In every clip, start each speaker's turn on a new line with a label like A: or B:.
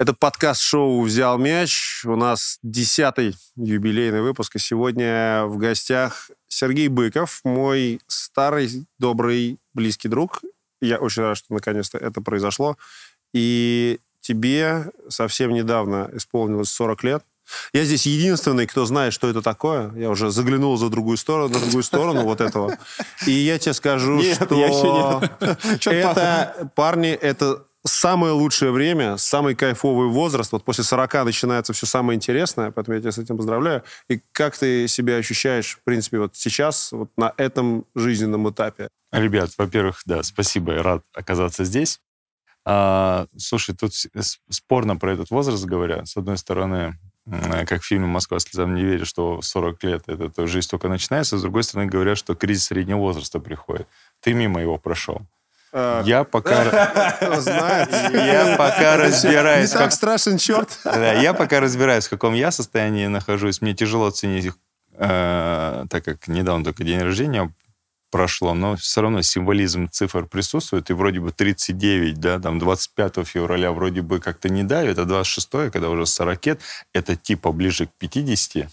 A: Это подкаст-шоу «Взял мяч». У нас десятый юбилейный выпуск. И сегодня в гостях Сергей Быков, мой старый, добрый, близкий друг. Я очень рад, что наконец-то это произошло. И тебе совсем недавно исполнилось 40 лет. Я здесь единственный, кто знает, что это такое. Я уже заглянул за другую сторону, на другую сторону вот этого. И я тебе скажу,
B: нет,
A: что
B: я еще нет.
A: это, парни, это самое лучшее время, самый кайфовый возраст. Вот после 40 начинается все самое интересное, поэтому я тебя с этим поздравляю. И как ты себя ощущаешь, в принципе, вот сейчас, вот на этом жизненном этапе?
B: Ребят, во-первых, да, спасибо, рад оказаться здесь. А, слушай, тут спорно про этот возраст говоря. С одной стороны, как в фильме «Москва слезам не верит», что 40 лет это жизнь только начинается. С другой стороны, говорят, что кризис среднего возраста приходит. Ты мимо его прошел. А, я пока... Я пока разбираюсь...
A: Не так страшен черт.
B: Я пока разбираюсь, в каком я состоянии нахожусь. Мне тяжело оценить, э, так как недавно только день рождения прошло, но все равно символизм цифр присутствует, и вроде бы 39, да, там 25 февраля вроде бы как-то не давит, а 26, когда уже 40 лет, это типа ближе к 50,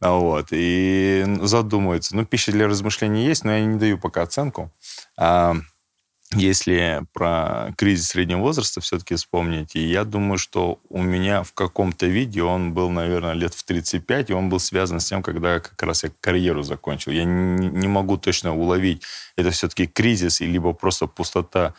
B: вот, и задумывается. Ну, пища для размышлений есть, но я не даю пока оценку. А, если про кризис среднего возраста все-таки вспомнить, и я думаю, что у меня в каком-то виде он был, наверное, лет в 35, и он был связан с тем, когда как раз я карьеру закончил. Я не, могу точно уловить, это все-таки кризис, и либо просто пустота,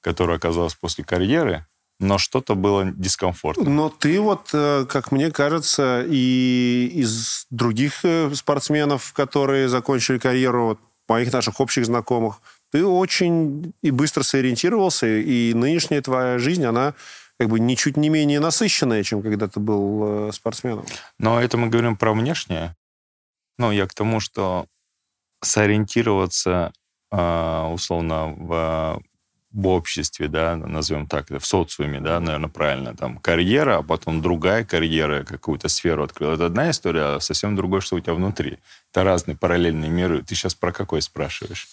B: которая оказалась после карьеры, но что-то было дискомфортно.
A: Но ты вот, э, как мне кажется, и из других э, спортсменов, которые закончили карьеру, вот, моих наших общих знакомых, ты очень и быстро сориентировался, и нынешняя твоя жизнь, она как бы ничуть не менее насыщенная, чем когда ты был э, спортсменом.
B: Но это мы говорим про внешнее. Ну, я к тому, что сориентироваться э, условно в, в обществе, да, назовем так, в социуме, да, наверное, правильно, там, карьера, а потом другая карьера, какую-то сферу открыл. Это одна история, а совсем другое, что у тебя внутри. Это разные параллельные миры. Ты сейчас про какой спрашиваешь?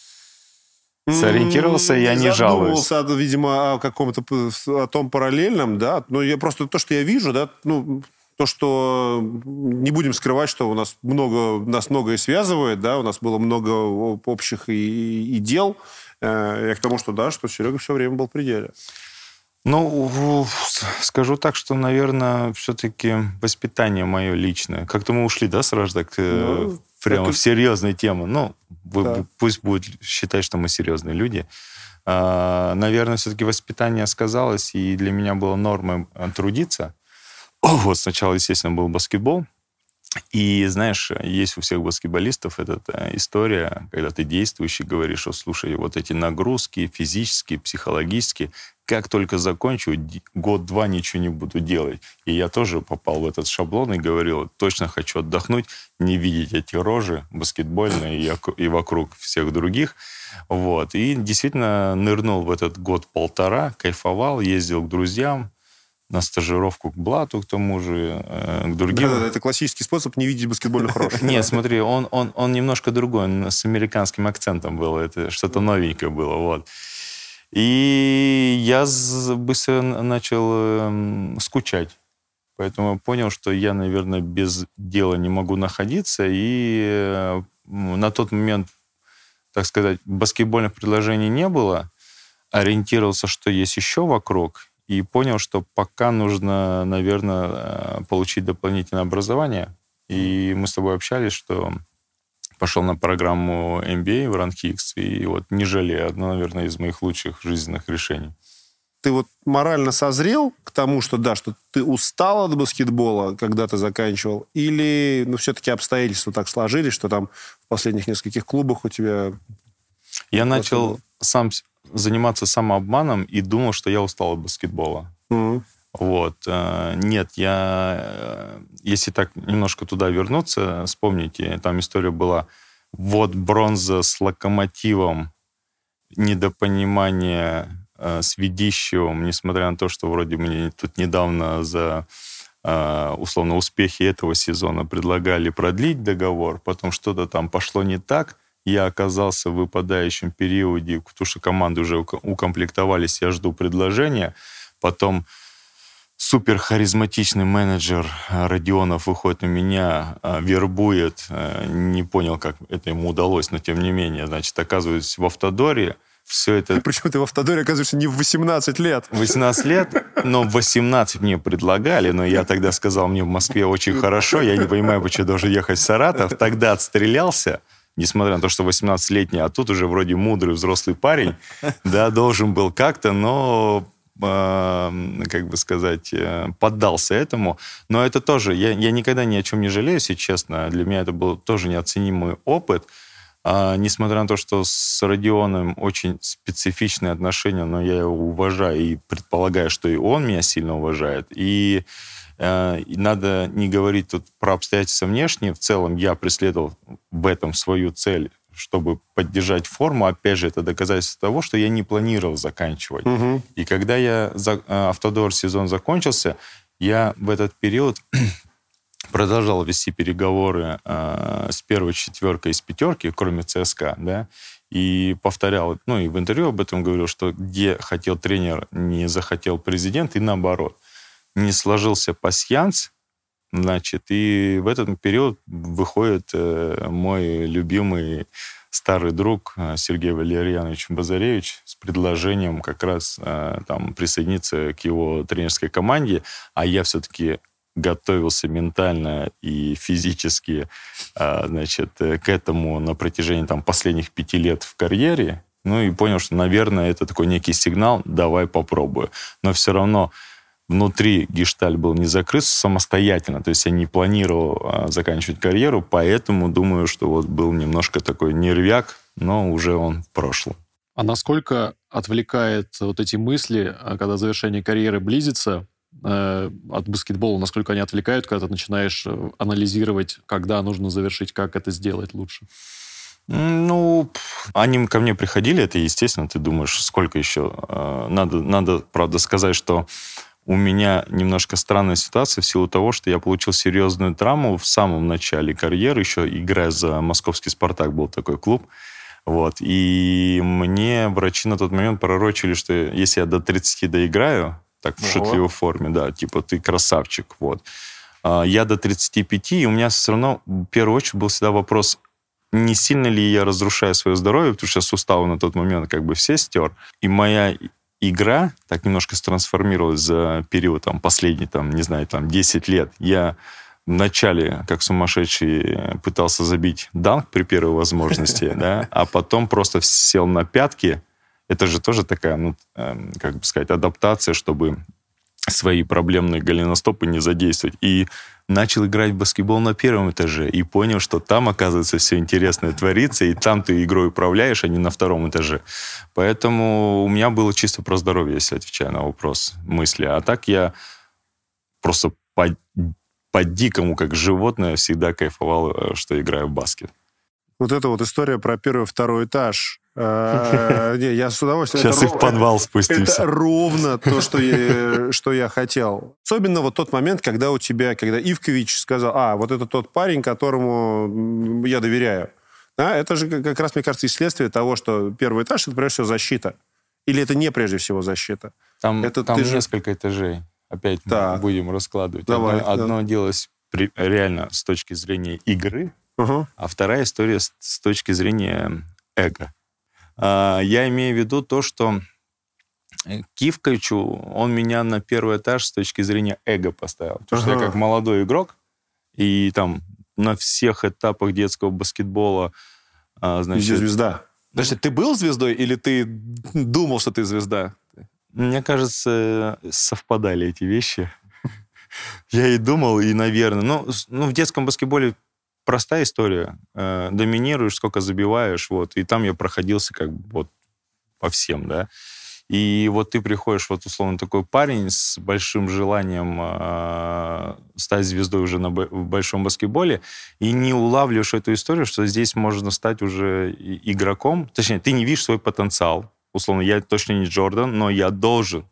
B: Сориентировался, я не жалуюсь.
A: видимо, о каком-то о том параллельном, да. Но я просто то, что я вижу, да, ну, то, что не будем скрывать, что у нас много, нас многое связывает, да, у нас было много общих и, и дел. Э, я к тому, что да, что Серега все время был в пределе.
B: Ну, скажу так, что, наверное, все-таки воспитание мое личное. Как-то мы ушли, да, сразу так э, ну, прямо это... в серьезные темы. Ну, вы, да. пусть будет считать, что мы серьезные люди. А, наверное, все-таки воспитание сказалось, и для меня было нормой э, трудиться. Вот сначала, естественно, был баскетбол. И знаешь, есть у всех баскетболистов эта э, история, когда ты действующий, говоришь, что слушай, вот эти нагрузки физические, психологические, как только закончу, год-два ничего не буду делать. И я тоже попал в этот шаблон и говорил, точно хочу отдохнуть, не видеть эти рожи баскетбольные и, вокруг всех других. Вот. И действительно нырнул в этот год-полтора, кайфовал, ездил к друзьям, на стажировку к Блату, к тому же, э, к другим.
A: Да, да, это классический способ не видеть баскетбольных рож.
B: Нет, смотри, он, он, он немножко другой, он с американским акцентом был, это что-то новенькое было, вот. И я быстро начал эм, скучать. Поэтому понял, что я, наверное, без дела не могу находиться. И э, на тот момент, так сказать, баскетбольных предложений не было. Ориентировался, что есть еще вокруг. И понял, что пока нужно, наверное, э, получить дополнительное образование. И мы с тобой общались, что пошел на программу MBA в RunKix, и вот не жалею, одно, наверное, из моих лучших жизненных решений.
A: Ты вот морально созрел к тому, что да, что ты устал от баскетбола, когда ты заканчивал, или ну, все-таки обстоятельства так сложились, что там в последних нескольких клубах у тебя...
B: Я начал сам заниматься самообманом и думал, что я устал от баскетбола. Mm-hmm. Вот. Э, нет, я, э, если так немножко туда вернуться, вспомните, там история была, вот бронза с локомотивом, недопонимание э, с Ведищевым, несмотря на то, что вроде мне тут недавно за условно успехи этого сезона предлагали продлить договор, потом что-то там пошло не так, я оказался в выпадающем периоде, потому что команды уже укомплектовались, я жду предложения, потом супер харизматичный менеджер Родионов выходит на меня, вербует, не понял, как это ему удалось, но тем не менее, значит, оказываюсь в Автодоре, все это...
A: Причем ты в Автодоре оказываешься не в 18 лет.
B: 18 лет, но в 18 мне предлагали, но я тогда сказал, мне в Москве очень хорошо, я не понимаю, почему я должен ехать в Саратов. Тогда отстрелялся, несмотря на то, что 18-летний, а тут уже вроде мудрый взрослый парень, да, должен был как-то, но э, как бы сказать, э, поддался этому. Но это тоже, я, я никогда ни о чем не жалею, если честно. Для меня это был тоже неоценимый опыт. А, несмотря на то, что с Родионом очень специфичные отношения, но я его уважаю и предполагаю, что и он меня сильно уважает. И, и надо не говорить тут про обстоятельства внешние. В целом я преследовал в этом свою цель чтобы поддержать форму, опять же, это доказательство того, что я не планировал заканчивать. Угу. И когда я за, э, автодор сезон закончился, я в этот период продолжал вести переговоры э, с первой четверкой из пятерки, кроме ЦСКА, да, и повторял, ну и в интервью об этом говорил, что где хотел тренер, не захотел президент, и наоборот. Не сложился пасьянс, значит, и в этот период выходит э, мой любимый старый друг э, Сергей Валерьянович Базаревич с предложением как раз э, там присоединиться к его тренерской команде, а я все-таки готовился ментально и физически, значит, к этому на протяжении там последних пяти лет в карьере, ну и понял, что, наверное, это такой некий сигнал, давай попробую. Но все равно внутри гешталь был не закрыт самостоятельно, то есть я не планировал а, заканчивать карьеру, поэтому думаю, что вот был немножко такой нервяк, но уже он в прошлом.
C: А насколько отвлекает вот эти мысли, а, когда завершение карьеры близится, Э, от баскетбола, насколько они отвлекают, когда ты начинаешь э, анализировать, когда нужно завершить, как это сделать лучше?
B: Ну, они ко мне приходили, это естественно, ты думаешь, сколько еще. Э, надо, надо, правда, сказать, что у меня немножко странная ситуация в силу того, что я получил серьезную травму в самом начале карьеры, еще играя за московский «Спартак», был такой клуб. Вот. И мне врачи на тот момент пророчили, что если я до 30 доиграю, так в шутливой форме, да, типа ты красавчик, вот. А, я до 35, и у меня все равно в первую очередь был всегда вопрос, не сильно ли я разрушаю свое здоровье, потому что суставы на тот момент как бы все стер. И моя игра так немножко трансформировалась за период там последний, там, не знаю, там 10 лет. Я вначале, как сумасшедший, пытался забить данк при первой возможности, да, а потом просто сел на пятки, это же тоже такая, ну, э, как бы сказать, адаптация, чтобы свои проблемные голеностопы не задействовать. И начал играть в баскетбол на первом этаже и понял, что там, оказывается, все интересное творится, и там ты игрой управляешь, а не на втором этаже. Поэтому у меня было чисто про здоровье, если отвечаю на вопрос мысли. А так я просто по, по-дикому, как животное, всегда кайфовал, э, что играю в баскет.
A: Вот эта вот история про первый второй этаж, не, я с удовольствием...
B: Сейчас и в подвал спустимся.
A: Это ровно то, что я, что я хотел. Особенно вот тот момент, когда у тебя, когда Ивкович сказал, а, вот это тот парень, которому я доверяю. Да, это же как раз, мне кажется, исследствие того, что первый этаж — это прежде всего защита. Или это не прежде всего защита?
B: Там,
A: это
B: там несколько же... этажей. Опять так. будем раскладывать. Давай, одно, да. одно делалось при, реально с точки зрения игры, угу. а вторая история с, с точки зрения эго. А, я имею в виду то, что э, Кивковичу, он меня на первый этаж с точки зрения эго поставил. Потому ага. что я как молодой игрок, и там на всех этапах детского баскетбола...
A: А, значит... Везде звезда.
C: Подожди, ты был звездой или ты думал, что ты звезда?
B: Мне кажется, совпадали эти вещи. Я и думал, и, наверное... Ну, ну в детском баскетболе простая история. Э, доминируешь, сколько забиваешь, вот. И там я проходился как бы вот по всем, да. И вот ты приходишь, вот условно такой парень с большим желанием э, стать звездой уже на, в большом баскетболе, и не улавливаешь эту историю, что здесь можно стать уже игроком. Точнее, ты не видишь свой потенциал. Условно, я точно не Джордан, но я должен,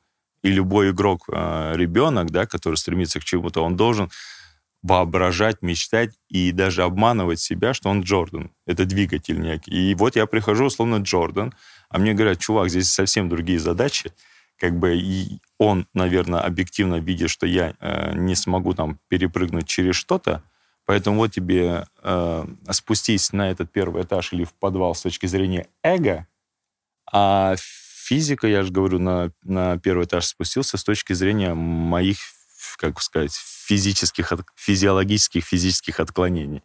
B: и любой игрок, э, ребенок, да, который стремится к чему-то, он должен воображать, мечтать и даже обманывать себя, что он Джордан. Это двигатель некий. И вот я прихожу, условно, Джордан, а мне говорят, чувак, здесь совсем другие задачи. как бы и он, наверное, объективно видит, что я э, не смогу там перепрыгнуть через что-то, поэтому вот тебе э, спустись на этот первый этаж или в подвал с точки зрения эго, а физика, я же говорю, на, на первый этаж спустился с точки зрения моих, как сказать, физических, физиологических, физических отклонений.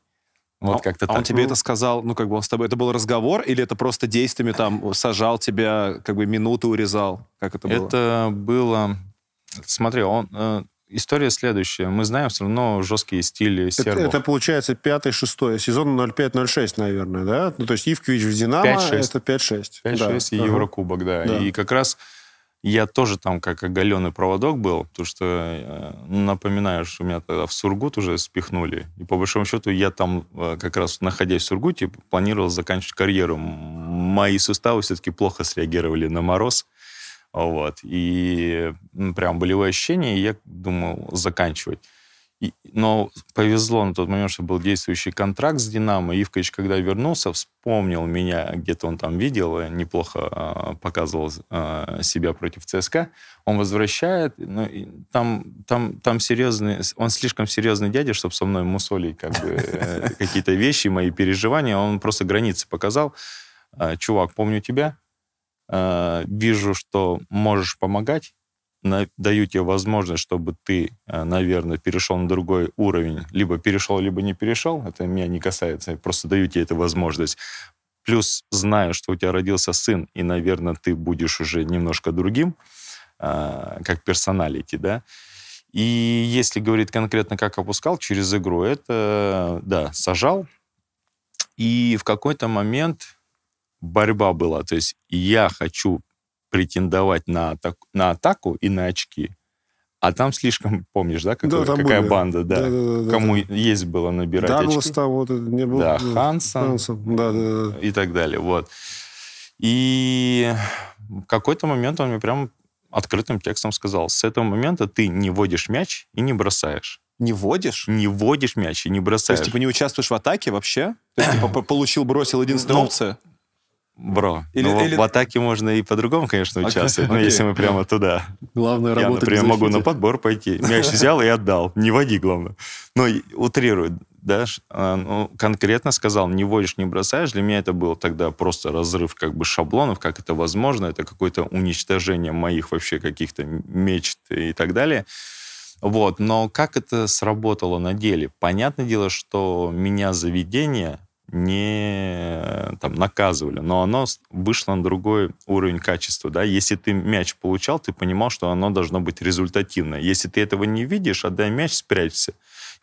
D: Вот а, как-то а так. он тебе это сказал, ну, как бы он с тобой... Это был разговор или это просто действиями там сажал тебя, как бы минуты урезал? Как это было?
B: Это было... Смотри, он... Э, история следующая. Мы знаем все равно жесткие стили сербов.
A: Это, это получается пятый, шестой сезон 05-06, наверное, да? Ну, то есть Ивкович в «Динамо» 5-6. это 5-6.
B: 5-6 да. и ага. Еврокубок, да. да. И как раз я тоже там как оголенный проводок был, потому что, э, напоминаю, что меня тогда в Сургут уже спихнули. И по большому счету я там, э, как раз находясь в Сургуте, планировал заканчивать карьеру. Мои суставы все-таки плохо среагировали на мороз. Вот. И прям болевые ощущения, и я думал заканчивать. И, но повезло на тот момент, что был действующий контракт с «Динамо». Ивкович, когда вернулся, вспомнил меня, где-то он там видел, неплохо э, показывал э, себя против ЦСКА. Он возвращает, ну, там, там, там серьезный, он слишком серьезный дядя, чтобы со мной мусолить как бы, э, какие-то вещи, мои переживания. Он просто границы показал. Э, Чувак, помню тебя, э, вижу, что можешь помогать, даю тебе возможность, чтобы ты, э, наверное, перешел на другой уровень. Либо перешел, либо не перешел. Это меня не касается. Я просто даю тебе эту возможность. Плюс знаю, что у тебя родился сын, и, наверное, ты будешь уже немножко другим, э, как персоналити, да. И если говорить конкретно, как опускал через игру, это, да, сажал. И в какой-то момент борьба была. То есть я хочу претендовать на, атак, на атаку и на очки. А там слишком, помнишь, да, какой, да какая были. банда, да, да, да, да кому да. есть было набирать Даглас очки.
A: там вот не был.
B: Да, Хансон, Хансон. Да, да, да. и так далее, вот. И в какой-то момент он мне прям открытым текстом сказал, с этого момента ты не водишь мяч и не бросаешь.
D: Не водишь?
B: Не водишь мяч и не бросаешь.
D: То есть, типа, не участвуешь в атаке вообще? То есть, типа, получил, бросил единственная ну, опция?
B: Бро, или, ну, или... в атаке можно и по-другому, конечно, участвовать, okay, но если мы прямо туда.
C: Главное
B: Я, например, могу на подбор пойти. Мяч взял и отдал. Не води, главное. Но утрирует, да, а, ну, конкретно сказал, не водишь, не бросаешь. Для меня это было тогда просто разрыв как бы шаблонов, как это возможно. Это какое-то уничтожение моих вообще каких-то мечт и так далее. Вот, но как это сработало на деле? Понятное дело, что меня заведение не там, наказывали, но оно вышло на другой уровень качества. Да? Если ты мяч получал, ты понимал, что оно должно быть результативное. Если ты этого не видишь, отдай мяч, спрячься.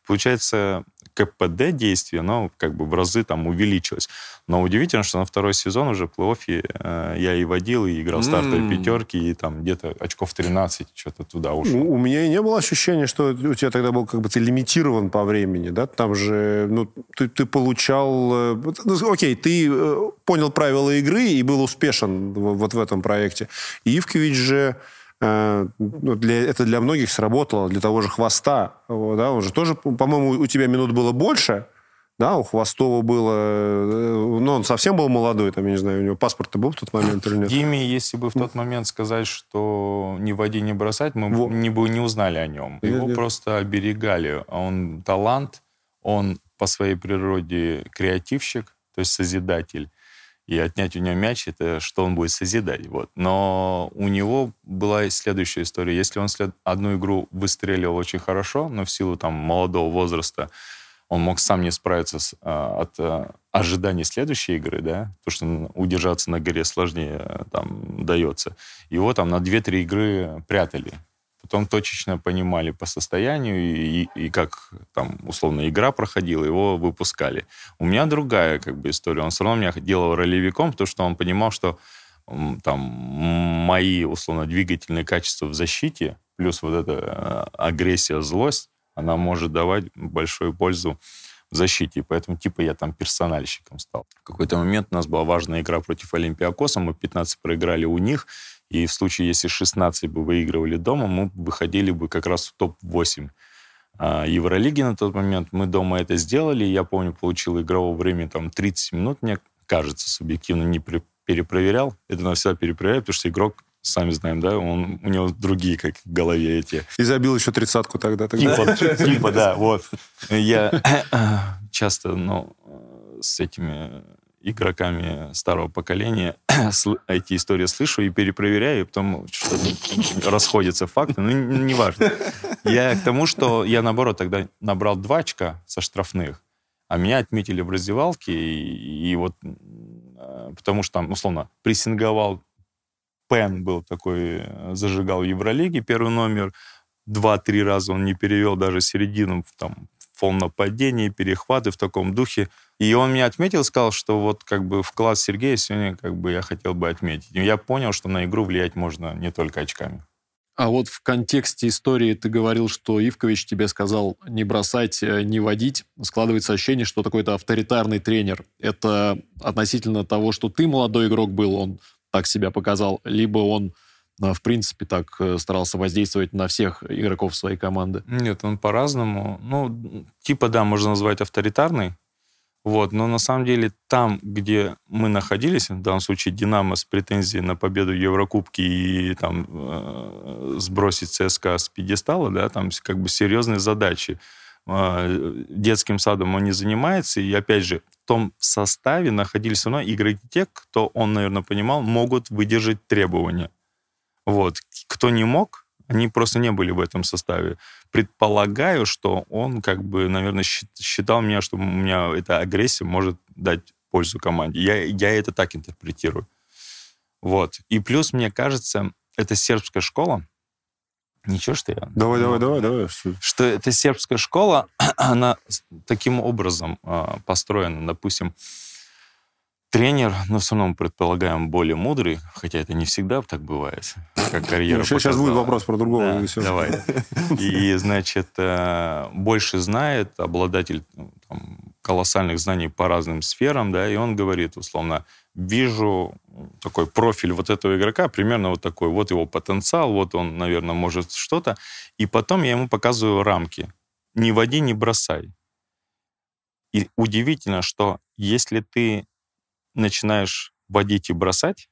B: Получается, КПД действия, оно как бы в разы там увеличилось. Но удивительно, что на второй сезон уже в плей-оффе э, я и водил, и играл стартовые mm. пятерки, и там где-то очков 13 что-то туда ушел.
A: У, у меня и не было ощущения, что у тебя тогда был как бы ты лимитирован по времени, да? Там же, ну, ты, ты получал... Э, ну, окей, ты э, понял правила игры и был успешен вот в этом проекте. И Ивкович же для, это для многих сработало, для того же Хвоста. Да, он же тоже, по-моему, у тебя минут было больше, да, у Хвостова было... Э, ну, он совсем был молодой, там, я не знаю, у него паспорт был в тот момент или нет?
B: Диме, если бы в тот момент сказать, что ни води, не бросать, мы Во. не бы не узнали о нем. Нет, Его нет. просто оберегали. Он талант, он по своей природе креативщик, то есть созидатель и отнять у него мяч, это что он будет созидать. Вот. Но у него была следующая история. Если он след... одну игру выстреливал очень хорошо, но в силу там молодого возраста он мог сам не справиться с, а, от а, ожиданий следующей игры, да, потому что удержаться на горе сложнее там дается. Его там на 2-3 игры прятали потом точечно понимали по состоянию и, и, и как там условно игра проходила, его выпускали. У меня другая как бы история. Он все равно меня делал ролевиком, потому что он понимал, что там мои условно двигательные качества в защите плюс вот эта э, агрессия, злость, она может давать большую пользу в защите. И поэтому типа я там персональщиком стал. В какой-то момент у нас была важная игра против Олимпиакоса, мы 15 проиграли у них, и в случае, если 16 бы выигрывали дома, мы выходили бы как раз в топ-8 а, Евролиги на тот момент. Мы дома это сделали. Я помню, получил игрового времени там 30 минут, мне кажется, субъективно не перепроверял. Это навсегда перепроверяю, потому что игрок сами знаем, да, он, у него другие как в голове эти.
A: И забил еще тридцатку тогда. тогда.
B: Типа, типа, да, вот. Я часто, ну, с этими игроками старого поколения эти истории слышу и перепроверяю, и потом расходятся факты, ну, неважно. Я к тому, что я, наоборот, тогда набрал два очка со штрафных, а меня отметили в раздевалке, и, и вот э, потому что там, условно, прессинговал Пен был такой, э, зажигал в Евролиге первый номер, два-три раза он не перевел даже середину, там, фол нападения, перехваты в таком духе. И он меня отметил, сказал, что вот как бы вклад Сергея сегодня как бы я хотел бы отметить. Я понял, что на игру влиять можно не только очками.
C: А вот в контексте истории ты говорил, что Ивкович тебе сказал не бросать, э, не водить. Складывается ощущение, что такой-то авторитарный тренер. Это относительно того, что ты молодой игрок был, он так себя показал, либо он в принципе так э, старался воздействовать на всех игроков своей команды?
B: Нет, он по-разному. Ну, типа, да, можно назвать авторитарный, вот, но на самом деле там, где мы находились, в данном случае Динамо с претензией на победу в Еврокубке и там э, сбросить ЦСКА с пьедестала, да, там как бы серьезные задачи. Э, детским садом он не занимается, и опять же, в том составе находились все равно игроки те, кто, он, наверное, понимал, могут выдержать требования. Вот. Кто не мог, они просто не были в этом составе. Предполагаю, что он, как бы, наверное, считал меня, что у меня эта агрессия может дать пользу команде. Я, я это так интерпретирую. Вот. И плюс, мне кажется, это сербская школа. Ничего, что я...
A: Давай, давай, давай, давай.
B: Что эта сербская школа, она таким образом э, построена. Допустим, тренер, но все равно мы предполагаем более мудрый, хотя это не всегда так бывает, как карьера
A: Сейчас, сейчас будет вопрос про другого.
B: Да, давай. И, значит, э, больше знает, обладатель ну, там, колоссальных знаний по разным сферам, да, и он говорит, условно, вижу такой профиль вот этого игрока, примерно вот такой, вот его потенциал, вот он, наверное, может что-то, и потом я ему показываю рамки. Не води, не бросай. И удивительно, что если ты начинаешь водить и бросать,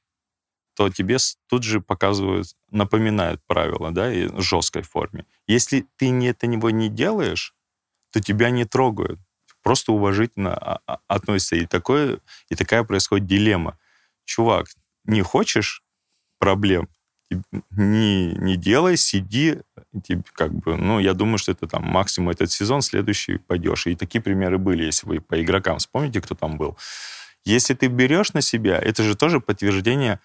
B: то тебе тут же показывают, напоминают правила, да, и в жесткой форме. Если ты не, это него не делаешь, то тебя не трогают. Просто уважительно а, а, относятся. И, такое, и такая происходит дилемма. Чувак, не хочешь проблем, не, не делай, сиди, тебе как бы, ну, я думаю, что это там максимум этот сезон, следующий пойдешь. И такие примеры были, если вы по игрокам вспомните, кто там был. Если ты берешь на себя, это же тоже подтверждение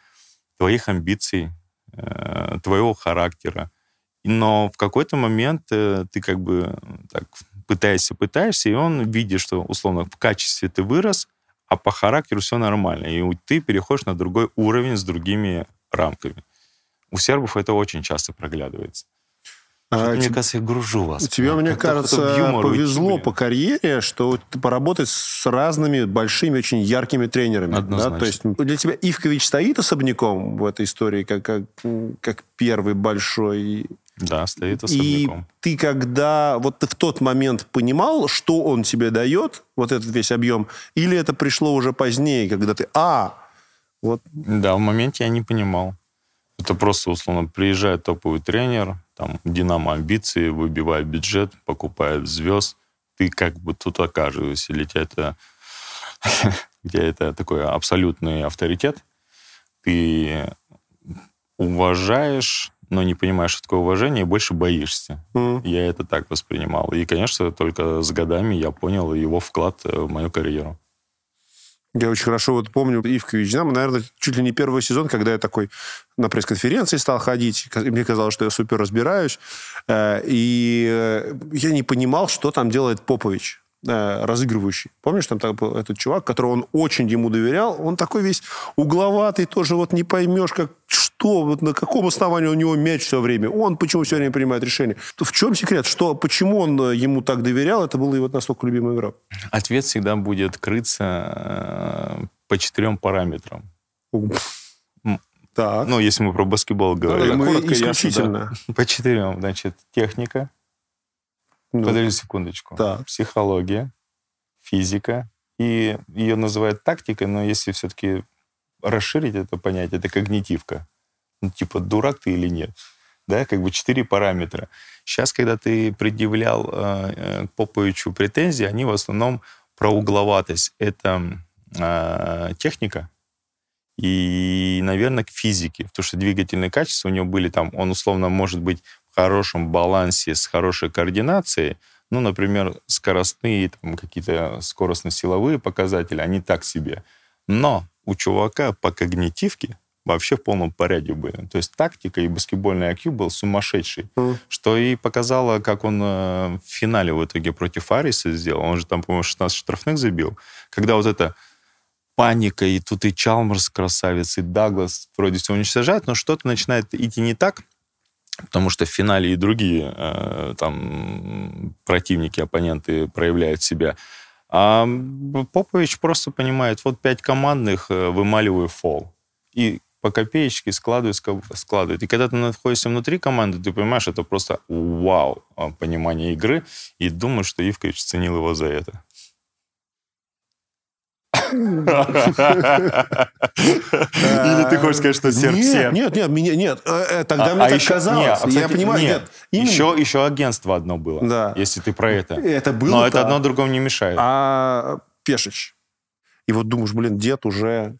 B: твоих амбиций, э, твоего характера. Но в какой-то момент э, ты как бы так пытаешься, пытаешься, и он видит, что, условно, в качестве ты вырос, а по характеру все нормально. И ты переходишь на другой уровень с другими рамками. У сербов это очень часто проглядывается.
A: А,
B: мне кажется, я гружу вас.
A: Тебе, мне кажется, повезло по карьере, что ты поработать с разными большими, очень яркими тренерами.
B: Однозначно.
A: Да? То есть для тебя Ивкович стоит особняком в этой истории, как, как, как первый большой
B: да, стоит особняком.
A: И ты когда, вот ты в тот момент понимал, что он тебе дает, вот этот весь объем, или это пришло уже позднее, когда ты, а, вот...
B: Да, в моменте я не понимал. Это просто, условно, приезжает топовый тренер, там, Динамо амбиции, выбивает бюджет, покупает звезд, ты как бы тут окажешься, или тебя это, где это такой абсолютный авторитет, ты уважаешь, но не понимаешь, что такое уважение, и больше боишься. Mm. Я это так воспринимал. И, конечно, только с годами я понял его вклад в мою карьеру.
A: Я очень хорошо вот помню Ивкович Динамо, наверное, чуть ли не первый сезон, когда я такой на пресс-конференции стал ходить, и мне казалось, что я супер разбираюсь, э, и э, я не понимал, что там делает Попович разыгрывающий. Помнишь, там был этот чувак, которого он очень ему доверял, он такой весь угловатый, тоже вот не поймешь, как, что, вот на каком основании у него мяч все время, он почему все время принимает решение. В чем секрет? Что, почему он э, ему так доверял? Это была его настолько любимая игра.
B: Ответ всегда будет крыться э, по четырем параметрам. Так. Ну, если мы про баскетбол говорим.
A: Да, коротко, исключительно.
B: Ясно, да. По четырем. Значит, техника. Ну, Подожди секундочку.
A: Так.
B: Психология, физика. И ее называют тактикой, но если все-таки расширить это понятие, это когнитивка. ну, типа, дурак ты или нет. Да, как бы четыре параметра. Сейчас, когда ты предъявлял э, э, Поповичу претензии, они в основном про угловатость. Это э, техника, и, наверное, к физике, потому что двигательные качества у него были там, он условно может быть хорошем балансе с хорошей координацией, ну, например, скоростные, там, какие-то скоростно-силовые показатели, они так себе. Но у чувака по когнитивке вообще в полном порядке были. То есть тактика и баскетбольный IQ был сумасшедший, mm. что и показало, как он э, в финале в итоге против Ариса сделал. Он же там, по-моему, 16 штрафных забил. Когда вот это паника, и тут и Чалмерс красавец, и Даглас вроде все уничтожает, но что-то начинает идти не так, потому что в финале и другие э, там противники, оппоненты проявляют себя. А Попович просто понимает, вот пять командных, э, вымаливаю фол. И по копеечке складывает, складывает. И когда ты находишься внутри команды, ты понимаешь, это просто вау, а, понимание игры, и думаешь, что Ивкович ценил его за это. Или ты хочешь сказать, что серб
A: Нет, нет, нет, нет, тогда мне так казалось. Я понимаю, нет.
B: Еще, еще агентство одно было, да. если ты про это.
A: Это было
B: Но это одно другому не мешает.
A: А Пешич. И вот думаешь, блин, дед уже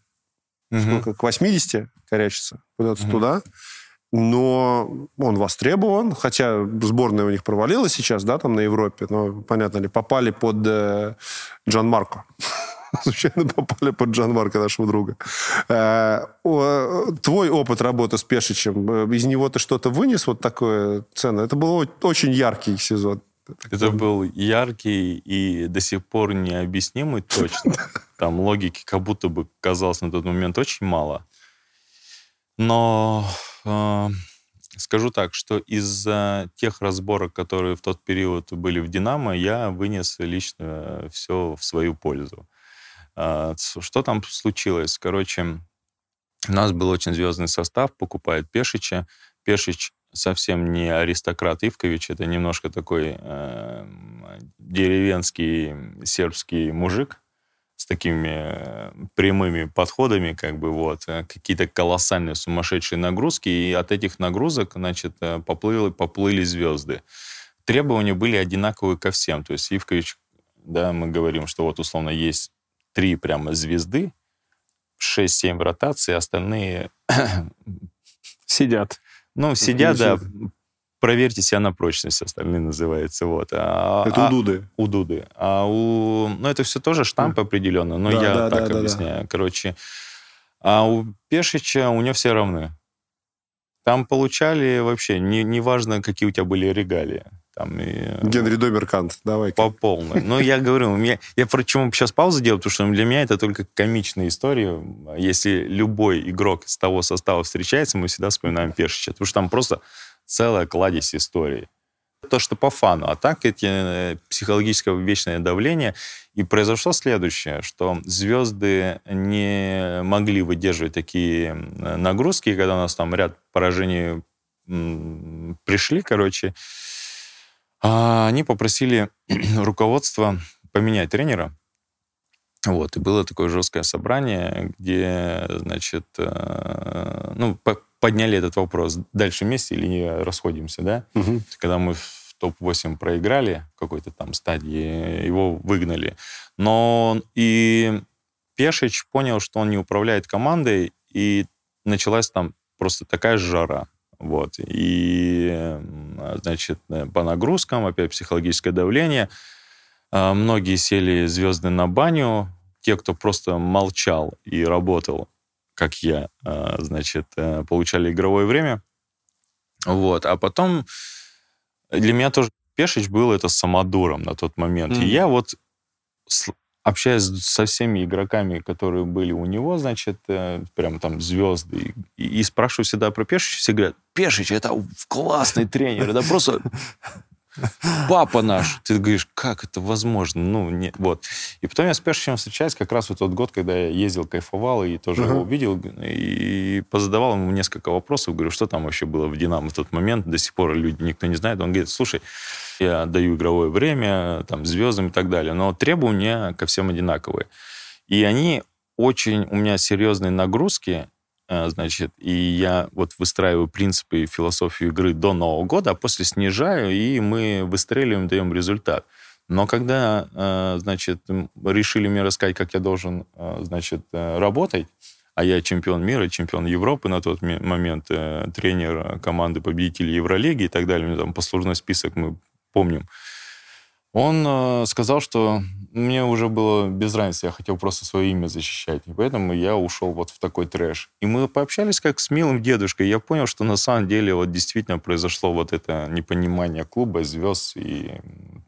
A: сколько, к 80 корячится куда-то туда но он востребован, хотя сборная у них провалилась сейчас, да, там на Европе, но, понятно ли, попали под э, Джан Марко. случайно попали под Джан Марка, нашего друга. Э, твой опыт работы с Пешичем, э, из него ты что-то вынес вот такое ценное? Это был очень яркий сезон.
B: Это был яркий и до сих пор необъяснимый точно. Там логики как будто бы казалось на тот момент очень мало. Но э, скажу так, что из-за тех разборок, которые в тот период были в «Динамо», я вынес лично все в свою пользу. А, что там случилось? Короче, у нас был очень звездный состав, покупает Пешича. Пешич совсем не аристократ Ивкович, это немножко такой э, деревенский сербский мужик с такими э, прямыми подходами, как бы вот, э, какие-то колоссальные сумасшедшие нагрузки, и от этих нагрузок, значит, э, поплыли, поплыли звезды. Требования были одинаковые ко всем, то есть Ивкович, да, мы говорим, что вот условно есть три прямо звезды, 6-7 ротаций, остальные...
D: Сидят.
B: Ну, сидят, да, проверьте себя на прочность, остальные называется. Вот.
A: А, это у а Дуды.
B: У Дуды. А у... Ну, это все тоже штамп определенно, но да, я да, так да, объясняю. Да. Короче, а у Пешича у него все равны. Там получали вообще, не, неважно, какие у тебя были регалии. Там, и,
A: Генри Доберкант, давай.
B: По полной. Но я говорю, у меня, я почему сейчас паузу делаю, потому что для меня это только комичная история. Если любой игрок с того состава встречается, мы всегда вспоминаем Першича, потому что там просто целая кладезь историй. То, что по фану. А так эти э, психологическое вечное давление. И произошло следующее, что звезды не могли выдерживать такие нагрузки, когда у нас там ряд поражений пришли, короче, а они попросили руководство поменять тренера. Вот, и было такое жесткое собрание, где, значит, э, ну, подняли этот вопрос, дальше вместе или не расходимся, да? Угу. Когда мы в топ-8 проиграли в какой-то там стадии, его выгнали. Но и Пешич понял, что он не управляет командой, и началась там просто такая жара. Вот. И, значит, по нагрузкам, опять психологическое давление. А, многие сели звезды на баню. Те, кто просто молчал и работал, как я, а, значит, э, получали игровое время. Вот. А потом для меня тоже Пешич был это самодуром на тот момент. Mm. И я вот общаясь со всеми игроками, которые были у него, значит, э, прям там звезды, и, и спрашиваю всегда про Пешича, все говорят, Пешич, это классный тренер, это просто папа наш. Ты говоришь, как это возможно? Ну, нет, вот. И потом я с Пешичем встречаюсь как раз в тот год, когда я ездил, кайфовал, и тоже uh-huh. его увидел, и позадавал ему несколько вопросов, говорю, что там вообще было в «Динамо» в тот момент, до сих пор люди никто не знает. Он говорит, слушай, я даю игровое время, там, звездам и так далее, но требования ко всем одинаковые. И они очень, у меня серьезные нагрузки, э, значит, и я вот выстраиваю принципы и философию игры до Нового года, а после снижаю, и мы выстреливаем, даем результат. Но когда, э, значит, решили мне рассказать, как я должен, значит, работать, а я чемпион мира, чемпион Европы на тот момент, тренер команды победителей Евролиги и так далее, там послужной список мы помним, он э, сказал, что мне уже было без разницы, я хотел просто свое имя защищать. И поэтому я ушел вот в такой трэш. И мы пообщались как с милым дедушкой. Я понял, что на самом деле вот действительно произошло вот это непонимание клуба, звезд и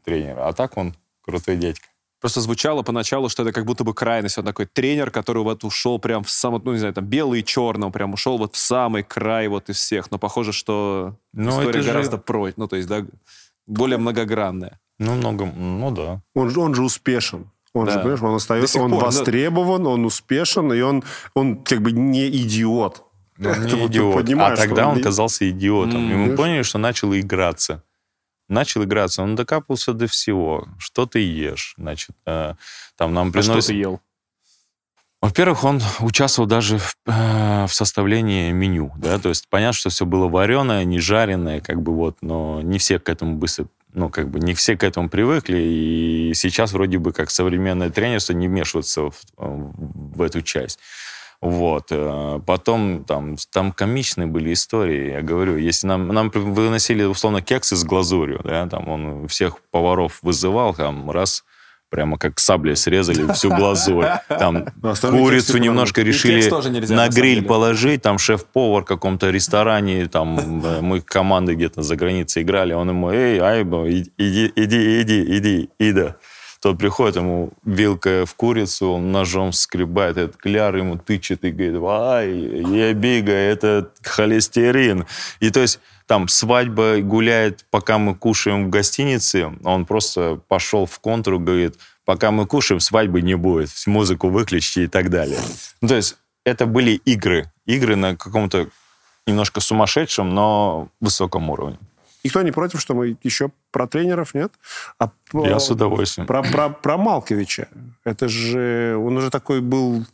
B: тренера. А так он крутой дядька.
D: Просто звучало поначалу, что это как будто бы крайность. Он такой тренер, который вот ушел прям в самый, ну, не знаю, там, белый и черный, он прям ушел вот в самый край вот из всех. Но похоже, что Но ну, история гораздо же... про... Ну, то есть, да, более многогранная.
B: Ну, много, ну да.
A: Он, он же успешен. Он да. же, понимаешь, он остается, он пор, востребован, да. он успешен, и он, он как бы не идиот.
B: Ну, он не идиот. А тогда он, он казался идиотом. Mm, и мы поняли, что начал играться. Начал играться, он докапывался до всего. Что ты ешь? Значит, э, там нам приносят...
D: А что ты ел?
B: Во-первых, он участвовал даже в, э, в составлении меню, да, то есть понятно, что все было вареное, не жареное, как бы вот, но не все к этому быстро ну, как бы не все к этому привыкли, и сейчас вроде бы как современное тренерство не вмешивается в, в эту часть. Вот. Э, потом там, там комичные были истории. Я говорю, если нам, нам выносили условно кексы с глазурью, да, там он всех поваров вызывал, там раз прямо как саблей срезали всю глазурь. Там курицу немножко решили на гриль положить. Там шеф-повар в каком-то ресторане, там э, мы команды где-то за границей играли. Он ему, эй, Айбо, иди, иди, иди, иди, ида. Тот приходит, ему вилка в курицу, он ножом скребает этот кляр, ему тычет и говорит, ай, я бига, это холестерин. И то есть там свадьба гуляет, пока мы кушаем в гостинице, он просто пошел в контур, говорит, пока мы кушаем, свадьбы не будет, музыку выключите и так далее. Ну, то есть это были игры, игры на каком-то немножко сумасшедшем, но высоком уровне.
A: Никто не против, что мы еще про тренеров, нет?
B: А Я с удовольствием.
A: Про, про, про Малковича. Это же... Он уже такой был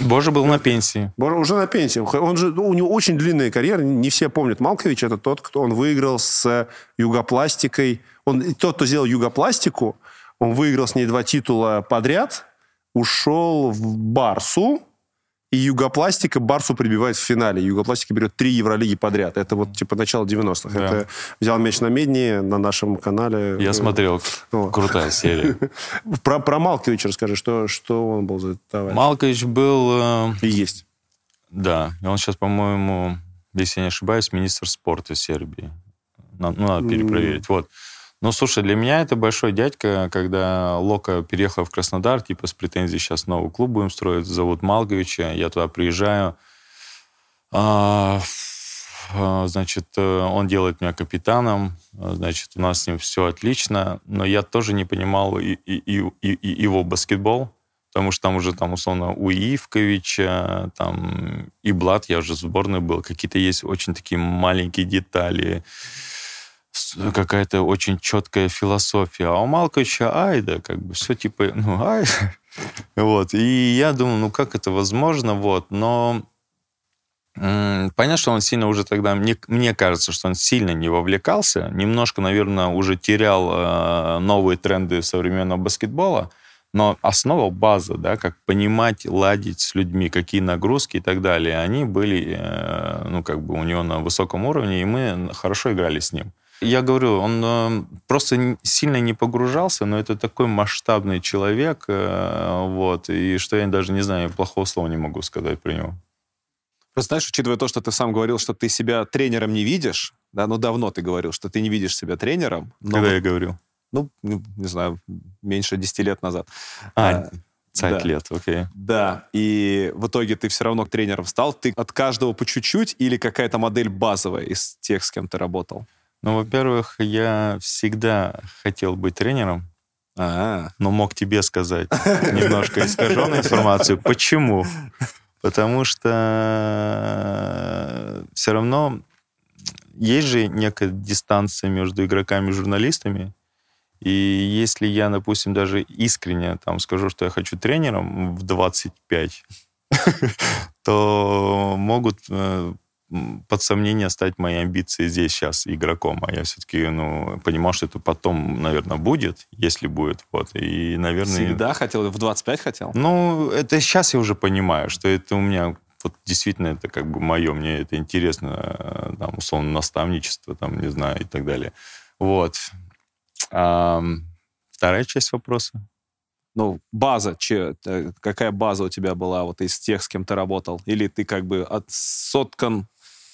B: Боже был на пенсии.
A: Боже уже на пенсии. Он же, у него очень длинная карьера. Не все помнят. Малкович это тот, кто он выиграл с югопластикой. Он, тот, кто сделал югопластику, он выиграл с ней два титула подряд, ушел в Барсу, и Югопластика Барсу прибивает в финале. Югопластика берет три Евролиги подряд. Это вот типа начало 90-х. Да. Это взял мяч на медне на нашем канале.
B: Я смотрел. Вот. Крутая серия.
A: Про, про Малковича расскажи, что, что он был за товарищ?
B: Малкович был...
A: Э... И есть.
B: Да. И он сейчас, по-моему, если я не ошибаюсь, министр спорта Сербии. Ну, надо перепроверить. Вот. Ну, слушай, для меня это большой дядька, когда Лока переехал в Краснодар, типа с претензией сейчас новый клуб будем строить, зовут Малговича, я туда приезжаю, а, а, значит, э, он делает меня капитаном, значит, у нас с ним все отлично, но я тоже не понимал и, и, и, и его баскетбол, потому что там уже, там, условно, у Ивковича, там, и Блад, я уже в сборной был, какие-то есть очень такие маленькие детали, какая-то очень четкая философия. А у Малковича айда, как бы все типа, ну, ай. Вот. И я думаю, ну как это возможно, вот. Но Понятно, что он сильно уже тогда, мне, мне кажется, что он сильно не вовлекался, немножко, наверное, уже терял э, новые тренды современного баскетбола, но основа, база, да, как понимать, ладить с людьми, какие нагрузки и так далее, они были, э, ну, как бы у него на высоком уровне, и мы хорошо играли с ним. Я говорю, он э, просто сильно не погружался, но это такой масштабный человек, э, вот, и что я даже не знаю, плохого слова не могу сказать про него.
D: Просто знаешь, учитывая то, что ты сам говорил, что ты себя тренером не видишь, да, ну давно ты говорил, что ты не видишь себя тренером.
B: Но, Когда я говорил?
D: Ну, не знаю, меньше 10 лет назад.
B: А, а Цать да. лет, окей.
D: Да, и в итоге ты все равно тренером стал. Ты от каждого по чуть-чуть или какая-то модель базовая из тех, с кем ты работал?
B: Ну, во-первых, я всегда хотел быть тренером,
D: а
B: но мог тебе сказать немножко искаженную информацию. Почему? Потому что все равно есть же некая дистанция между игроками и журналистами. И если я, допустим, даже искренне там скажу, что я хочу тренером в 25, то могут э, под сомнение стать мои амбиции здесь сейчас игроком. А я все-таки ну, понимал, что это потом, наверное, будет, если будет. Вот. И, наверное...
D: Всегда хотел? В 25 хотел?
B: Ну, это сейчас я уже понимаю, что это у меня вот действительно это как бы мое, мне это интересно, э, там, условно, наставничество, там, не знаю, и так далее. Вот. А, вторая часть вопроса
D: ну, база, че, э, какая база у тебя была вот из тех, с кем ты работал? Или ты как бы от соткан,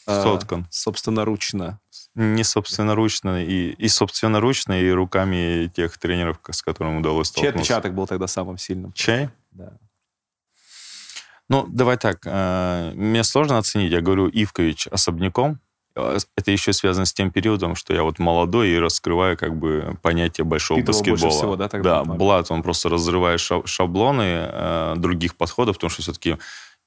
B: соткан.
D: Э, собственноручно?
B: Не собственноручно, и, и собственноручно, и руками тех тренеров, с которыми удалось
D: столкнуться. Чей отпечаток был тогда самым сильным?
B: Чай?
D: Да.
B: Ну, давай так. Э, мне сложно оценить. Я говорю Ивкович особняком, а, это еще связано с тем периодом, что я вот молодой и раскрываю как бы понятие большого Питал баскетбола.
D: всего, да, тогда?
B: Да, Блад, он просто разрывает шаблоны других подходов, потому что все-таки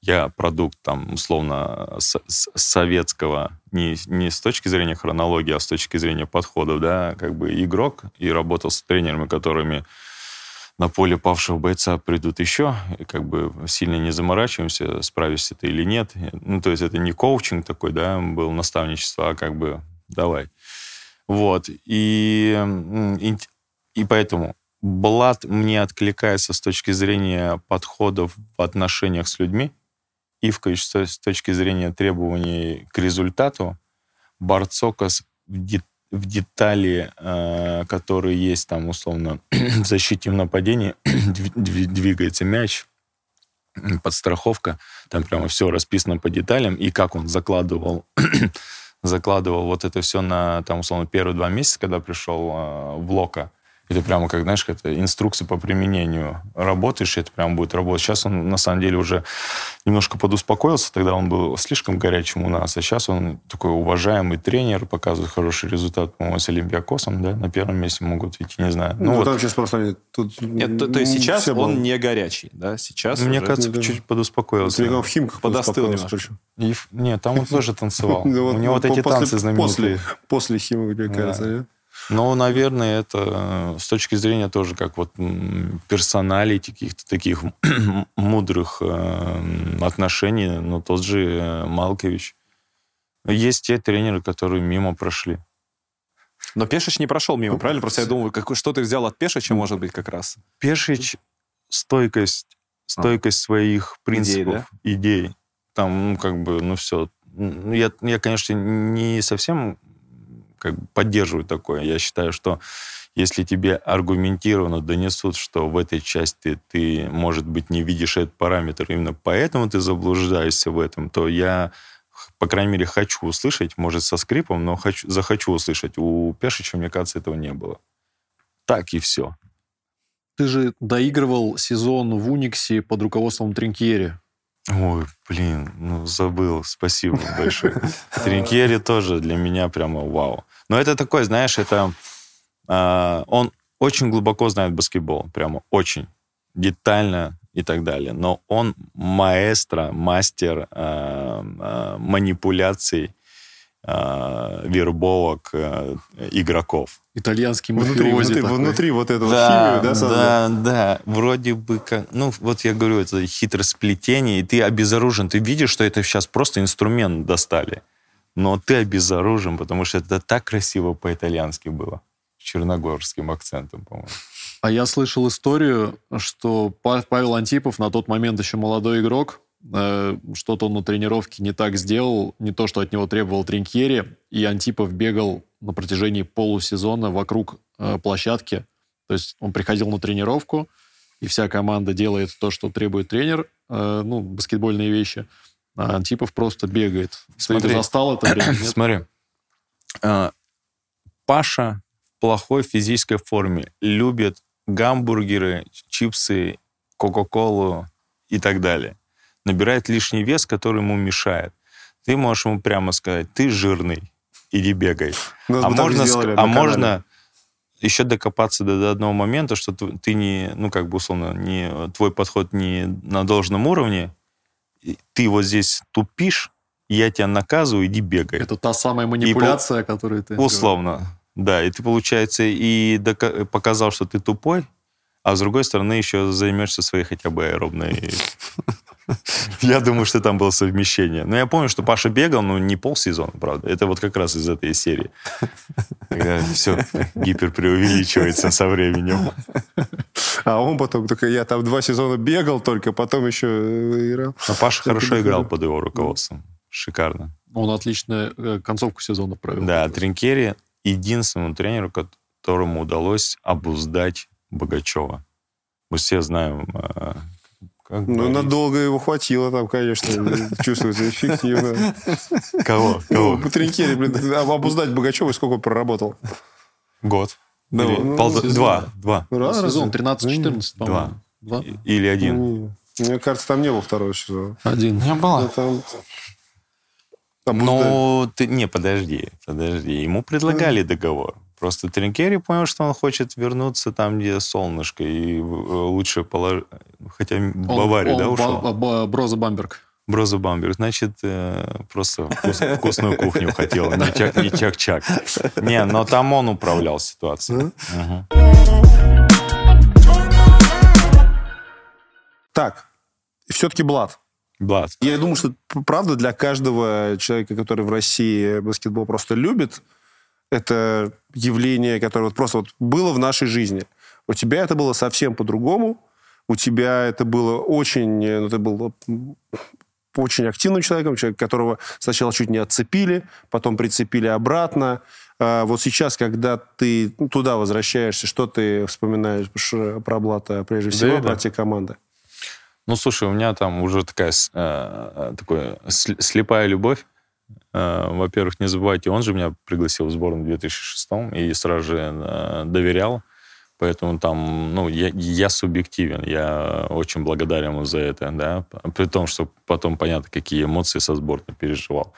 B: я продукт там условно советского, не, не с точки зрения хронологии, а с точки зрения подходов, да, как бы игрок, и работал с тренерами, которыми на поле павшего бойца придут еще, и как бы сильно не заморачиваемся, справишься ты или нет. Ну, то есть это не коучинг такой, да, был наставничество, а как бы давай. Вот. И, и, и поэтому Блад мне откликается с точки зрения подходов в отношениях с людьми, Ивкович с точки зрения требований к результату, Барцокас в, в детали, э, которые есть там, условно, в защите в нападении, двигается мяч, подстраховка, там прямо все расписано по деталям, и как он закладывал, закладывал вот это все на, там, условно, первые два месяца, когда пришел э, в Лока, это прямо, как, знаешь, это инструкция по применению. Работаешь, и это прямо будет работать. Сейчас он, на самом деле, уже немножко подуспокоился. Тогда он был слишком горячим у нас. А сейчас он такой уважаемый тренер, показывает хороший результат, по-моему, с Олимпиакосом, да, на первом месте могут идти, не знаю.
A: Ну, ну вот. там сейчас просто... Тут
D: Нет, то, то есть сейчас он было. не горячий, да? Сейчас
B: Мне уже... кажется, чуть-чуть подуспокоился.
A: Он в Химках
D: подостыл немножко.
B: И, нет, там он тоже танцевал. У него вот эти танцы знаменитые.
A: После Химок, мне кажется,
B: ну, наверное, это э, с точки зрения тоже как вот персоналити, каких-то таких мудрых э, отношений, ну, тот же э, Малкович. Есть те тренеры, которые мимо прошли.
D: Но Пешич не прошел мимо, правильно? Просто я думаю, как, что ты взял от Пешича, может быть, как раз?
B: Пешич — стойкость, стойкость а. своих принципов, идей, да? идей. Там, ну, как бы, ну, все. Я, я, конечно, не совсем как бы поддерживаю такое. Я считаю, что если тебе аргументированно донесут, что в этой части ты, может быть, не видишь этот параметр, именно поэтому ты заблуждаешься в этом, то я, по крайней мере, хочу услышать, может, со скрипом, но хочу, захочу услышать. У Пешича, мне кажется, этого не было. Так и все.
C: Ты же доигрывал сезон в Униксе под руководством Тринкьери.
B: Ой, блин, ну забыл. Спасибо большое. Тринкьери тоже для меня прямо вау. Но это такой, знаешь, это... Э, он очень глубоко знает баскетбол, прямо очень детально и так далее. Но он маэстро, мастер э, э, манипуляций, вербовок э, игроков.
C: Итальянский
A: внутри, внутри, внутри вот этого да, химию, да,
B: создал? Да, да. Вроде бы как... Ну, вот я говорю, это хитросплетение, и ты обезоружен. Ты видишь, что это сейчас просто инструмент достали но ты обезоружен, потому что это так красиво по-итальянски было. С черногорским акцентом, по-моему.
C: А я слышал историю, что Павел Антипов на тот момент еще молодой игрок, что-то он на тренировке не так сделал, не то, что от него требовал Тринкьери, и Антипов бегал на протяжении полусезона вокруг э, площадки. То есть он приходил на тренировку, и вся команда делает то, что требует тренер, э, ну, баскетбольные вещи – а Антипов просто бегает. Смотри. Ты застал это время? Нет?
B: Смотри. А, Паша в плохой физической форме любит гамбургеры, чипсы, кока-колу и так далее. Набирает лишний вес, который ему мешает. Ты можешь ему прямо сказать, ты жирный, иди бегай. а можно, а можно еще докопаться до, до одного момента, что ты не, ну как бы условно, не, твой подход не на должном уровне, ты вот здесь тупишь, я тебя наказываю, иди бегай.
C: Это та самая манипуляция, и, которую ты...
B: Условно, да. И ты, получается, и показал, что ты тупой, а с другой стороны еще займешься своей хотя бы аэробной я думаю, что там было совмещение. Но я помню, что Паша бегал, но не полсезона, правда. Это вот как раз из этой серии. Когда все гипер преувеличивается со временем.
A: А он потом только я там два сезона бегал только, потом еще э, играл.
B: Но Паша хорошо играл под его руководством. Шикарно.
C: Он отлично э, концовку сезона провел.
B: Да, Тринкери единственному тренеру, которому удалось обуздать Богачева. Мы все знаем э,
A: как ну, говорить? надолго его хватило там, конечно. Чувствуется эффективно.
B: Кого? Кого?
A: Ну, Тринкери, блин, обуздать Богачева сколько проработал?
B: Год. Да, Или, ну, пол, два. Два.
C: Раз, сезон 13-14, по-моему.
B: Два. Или один.
A: Ну, мне кажется, там не был второй сезон.
C: Один. Не было.
A: Там...
B: Ну, ты, не, подожди, подожди. Ему предлагали договор. Просто Тринкери понял, что он хочет вернуться там, где солнышко, и э, лучше положить... Хотя в Баварию, да, ушел?
C: Броза Бамберг.
B: Броза Бамберг. Значит, э, просто вкус, вкусную кухню хотел, не, чак, не чак-чак. Не, но там он управлял ситуацией.
A: Так, все-таки Блад.
B: Блад.
A: Я думаю, что правда для каждого человека, который в России баскетбол просто любит, это явление, которое вот просто вот было в нашей жизни. У тебя это было совсем по-другому. У тебя это было очень... Ну, ты был очень активным человеком, человек, которого сначала чуть не отцепили, потом прицепили обратно. А вот сейчас, когда ты туда возвращаешься, что ты вспоминаешь про Блата, прежде всего, да, про да. те команды?
B: Ну, слушай, у меня там уже такая, э, такая слепая любовь Э, во-первых, не забывайте, он же меня пригласил в сборную в 2006 и сразу же э, доверял. Поэтому там, ну, я, я субъективен, я очень благодарен ему за это, да, при том, что потом понятно, какие эмоции со сборной переживал.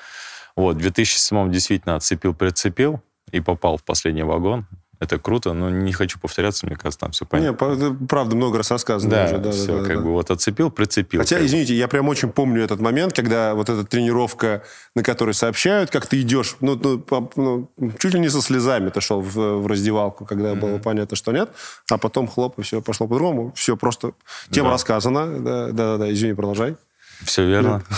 B: Вот, в 2007 действительно отцепил-прицепил и попал в последний вагон это круто, но не хочу повторяться, мне кажется, там все понятно.
A: Не, правда, много раз рассказано
B: да,
A: уже.
B: Да, все, да, как да. бы вот отцепил, прицепил.
A: Хотя, извините, я прям очень помню этот момент, когда вот эта тренировка, на которой сообщают, как ты идешь, ну, ну, ну чуть ли не со слезами ты шел в, в раздевалку, когда mm-hmm. было понятно, что нет, а потом хлоп, и все пошло по-другому. Все просто... Тема да. рассказана. Да-да-да, извини, продолжай.
B: Все верно. Да.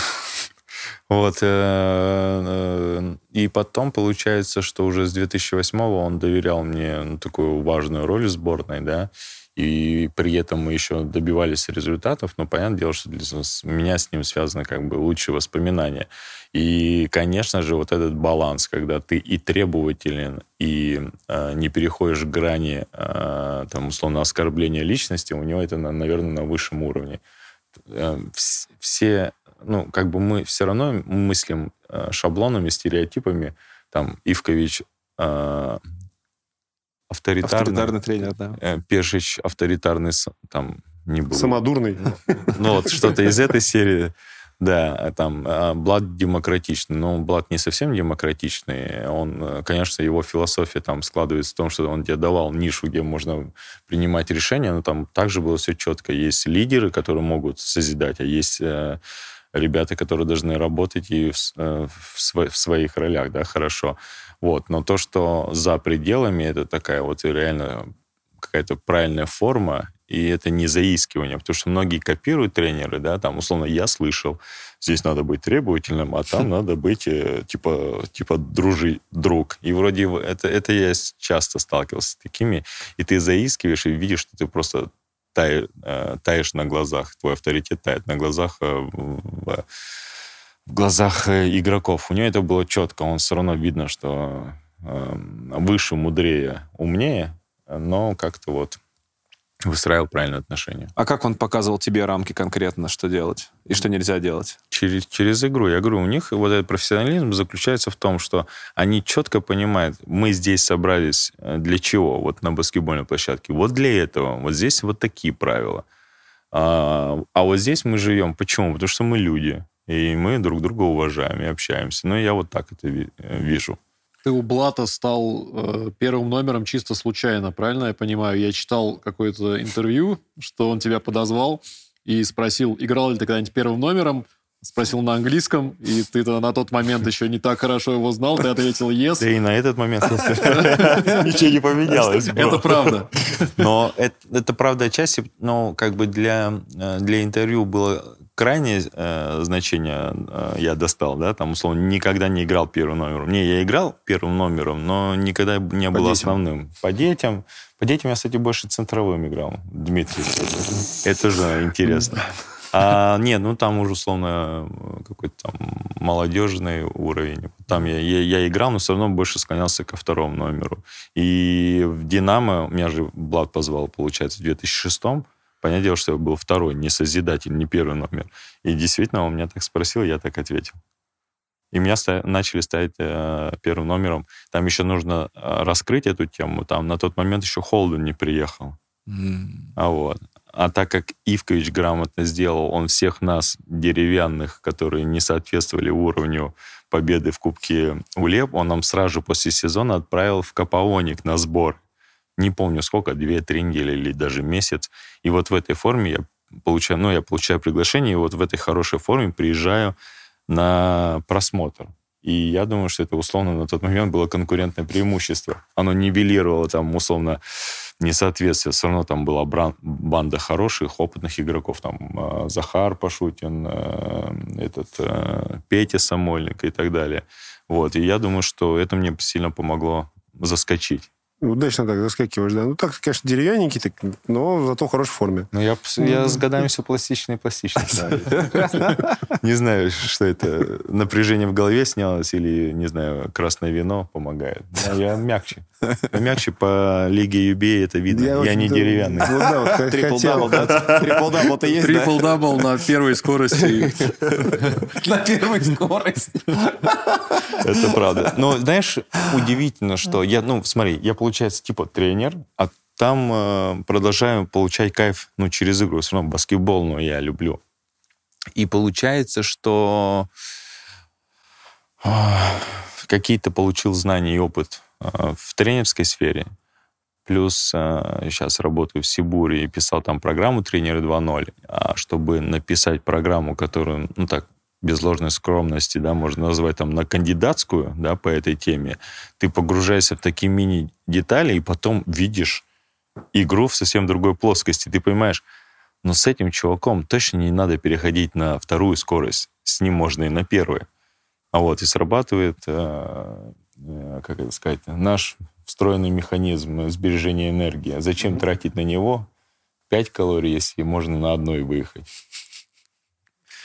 B: Вот. Э, э, и потом получается, что уже с 2008 он доверял мне ну, такую важную роль в сборной, да, и при этом мы еще добивались результатов, но понятное дело, что для меня с ним связаны как бы лучшие воспоминания. И, конечно же, вот этот баланс, когда ты и требователен, и э, не переходишь грани, э, там, условно, оскорбления личности, у него это, наверное, на высшем уровне. Э, все ну, как бы мы все равно мыслим э, шаблонами, стереотипами. Там Ивкович э, авторитарный.
A: Авторитарный тренер, да.
B: Э, Пешич авторитарный, там, не был.
A: Самодурный.
B: Ну, вот что-то из этой серии. Да, там а, Блад демократичный, но Блад не совсем демократичный. Он, э, конечно, его философия там складывается в том, что он тебе давал нишу, где можно принимать решения, но там также было все четко. Есть лидеры, которые могут созидать, а есть ребята, которые должны работать и в, э, в, в своих ролях, да, хорошо. Вот. Но то, что за пределами, это такая вот реально какая-то правильная форма, и это не заискивание, потому что многие копируют тренеры, да, там, условно, я слышал, здесь надо быть требовательным, а там надо быть, э, типа, типа дружи, друг. И вроде это, это я часто сталкивался с такими, и ты заискиваешь, и видишь, что ты просто тає, э, таешь на глазах, твой авторитет тает на глазах э, в, в глазах э, игроков. У него это было четко, он все равно видно, что выше, мудрее, умнее, но как-то вот выстраивал правильные отношения.
D: А как он показывал тебе рамки конкретно, что делать и что нельзя делать?
B: Через, через игру. Я говорю, у них вот этот профессионализм заключается в том, что они четко понимают, мы здесь собрались э, для чего, вот на баскетбольной площадке. Вот для этого. Вот здесь вот такие правила. А, а вот здесь мы живем. Почему? Потому что мы люди. И мы друг друга уважаем и общаемся. Ну, я вот так это э, вижу.
C: Ты у Блата стал э, первым номером чисто случайно, правильно я понимаю? Я читал какое-то интервью, что он тебя подозвал и спросил, играл ли ты когда-нибудь первым номером. спросил на английском, и ты -то на тот момент еще не так хорошо его знал, ты ответил yes.
B: Да и на этот момент ничего не поменялось.
C: Это правда.
B: Но это правда отчасти, но как бы для э, для интервью было крайнее э, значение э, я достал, да, там, условно, никогда не играл первым номером. Не, я играл первым номером, но никогда не был основным. По детям. По детям я, кстати, больше центровым играл, Дмитрий. Это же интересно. А, нет, ну там уже условно какой-то там молодежный уровень. Там я, я, я играл, но все равно больше склонялся ко второму номеру. И в «Динамо» меня же Влад позвал, получается, в 2006 Понятное дело, что я был второй, не созидатель, не первый номер. И действительно, он меня так спросил, я так ответил. И меня ста- начали ставить э, первым номером. Там еще нужно э, раскрыть эту тему. Там на тот момент еще Холден не приехал. Mm. А вот. А так как Ивкович грамотно сделал, он всех нас, деревянных, которые не соответствовали уровню победы в Кубке УЛЕП, он нам сразу же после сезона отправил в Капаоник на сбор не помню сколько, две-три недели или даже месяц. И вот в этой форме я получаю, ну, я получаю приглашение, и вот в этой хорошей форме приезжаю на просмотр. И я думаю, что это условно на тот момент было конкурентное преимущество. Оно нивелировало там условно несоответствие. Все равно там была банда хороших, опытных игроков. Там э, Захар Пашутин, э, этот э, Петя Самольник и так далее. Вот. И я думаю, что это мне сильно помогло заскочить.
A: Удачно так заскакиваешь, да. Ну, так, конечно, деревянненький, так, но зато в хорошей форме.
B: Ну, я, я с годами все пластичный и пластичный. Не знаю, что это. Напряжение в голове снялось или, не знаю, красное вино помогает. Я мягче. Мягче по лиге UBA это видно. Я не деревянный.
D: Трипл-дабл, да? Трипл-дабл-то есть,
C: Трипл-дабл на первой скорости.
D: На первой скорости.
B: Это правда. Но, знаешь, удивительно, что я, ну, смотри, я, получается, типа тренер, а там э, продолжаю получать кайф, ну, через игру. Все равно баскетбол, но я люблю. И получается, что э, какие-то получил знания и опыт в тренерской сфере. Плюс э, сейчас работаю в Сибуре и писал там программу «Тренеры 2.0». А чтобы написать программу, которую, ну так, без ложной скромности, да, можно назвать там на кандидатскую, да, по этой теме, ты погружаешься в такие мини-детали и потом видишь игру в совсем другой плоскости. Ты понимаешь, но с этим чуваком точно не надо переходить на вторую скорость. С ним можно и на первую. А вот и срабатывает, э, э, как это сказать, наш встроенный механизм сбережения энергии. Зачем тратить на него 5 калорий, если можно на одной выехать?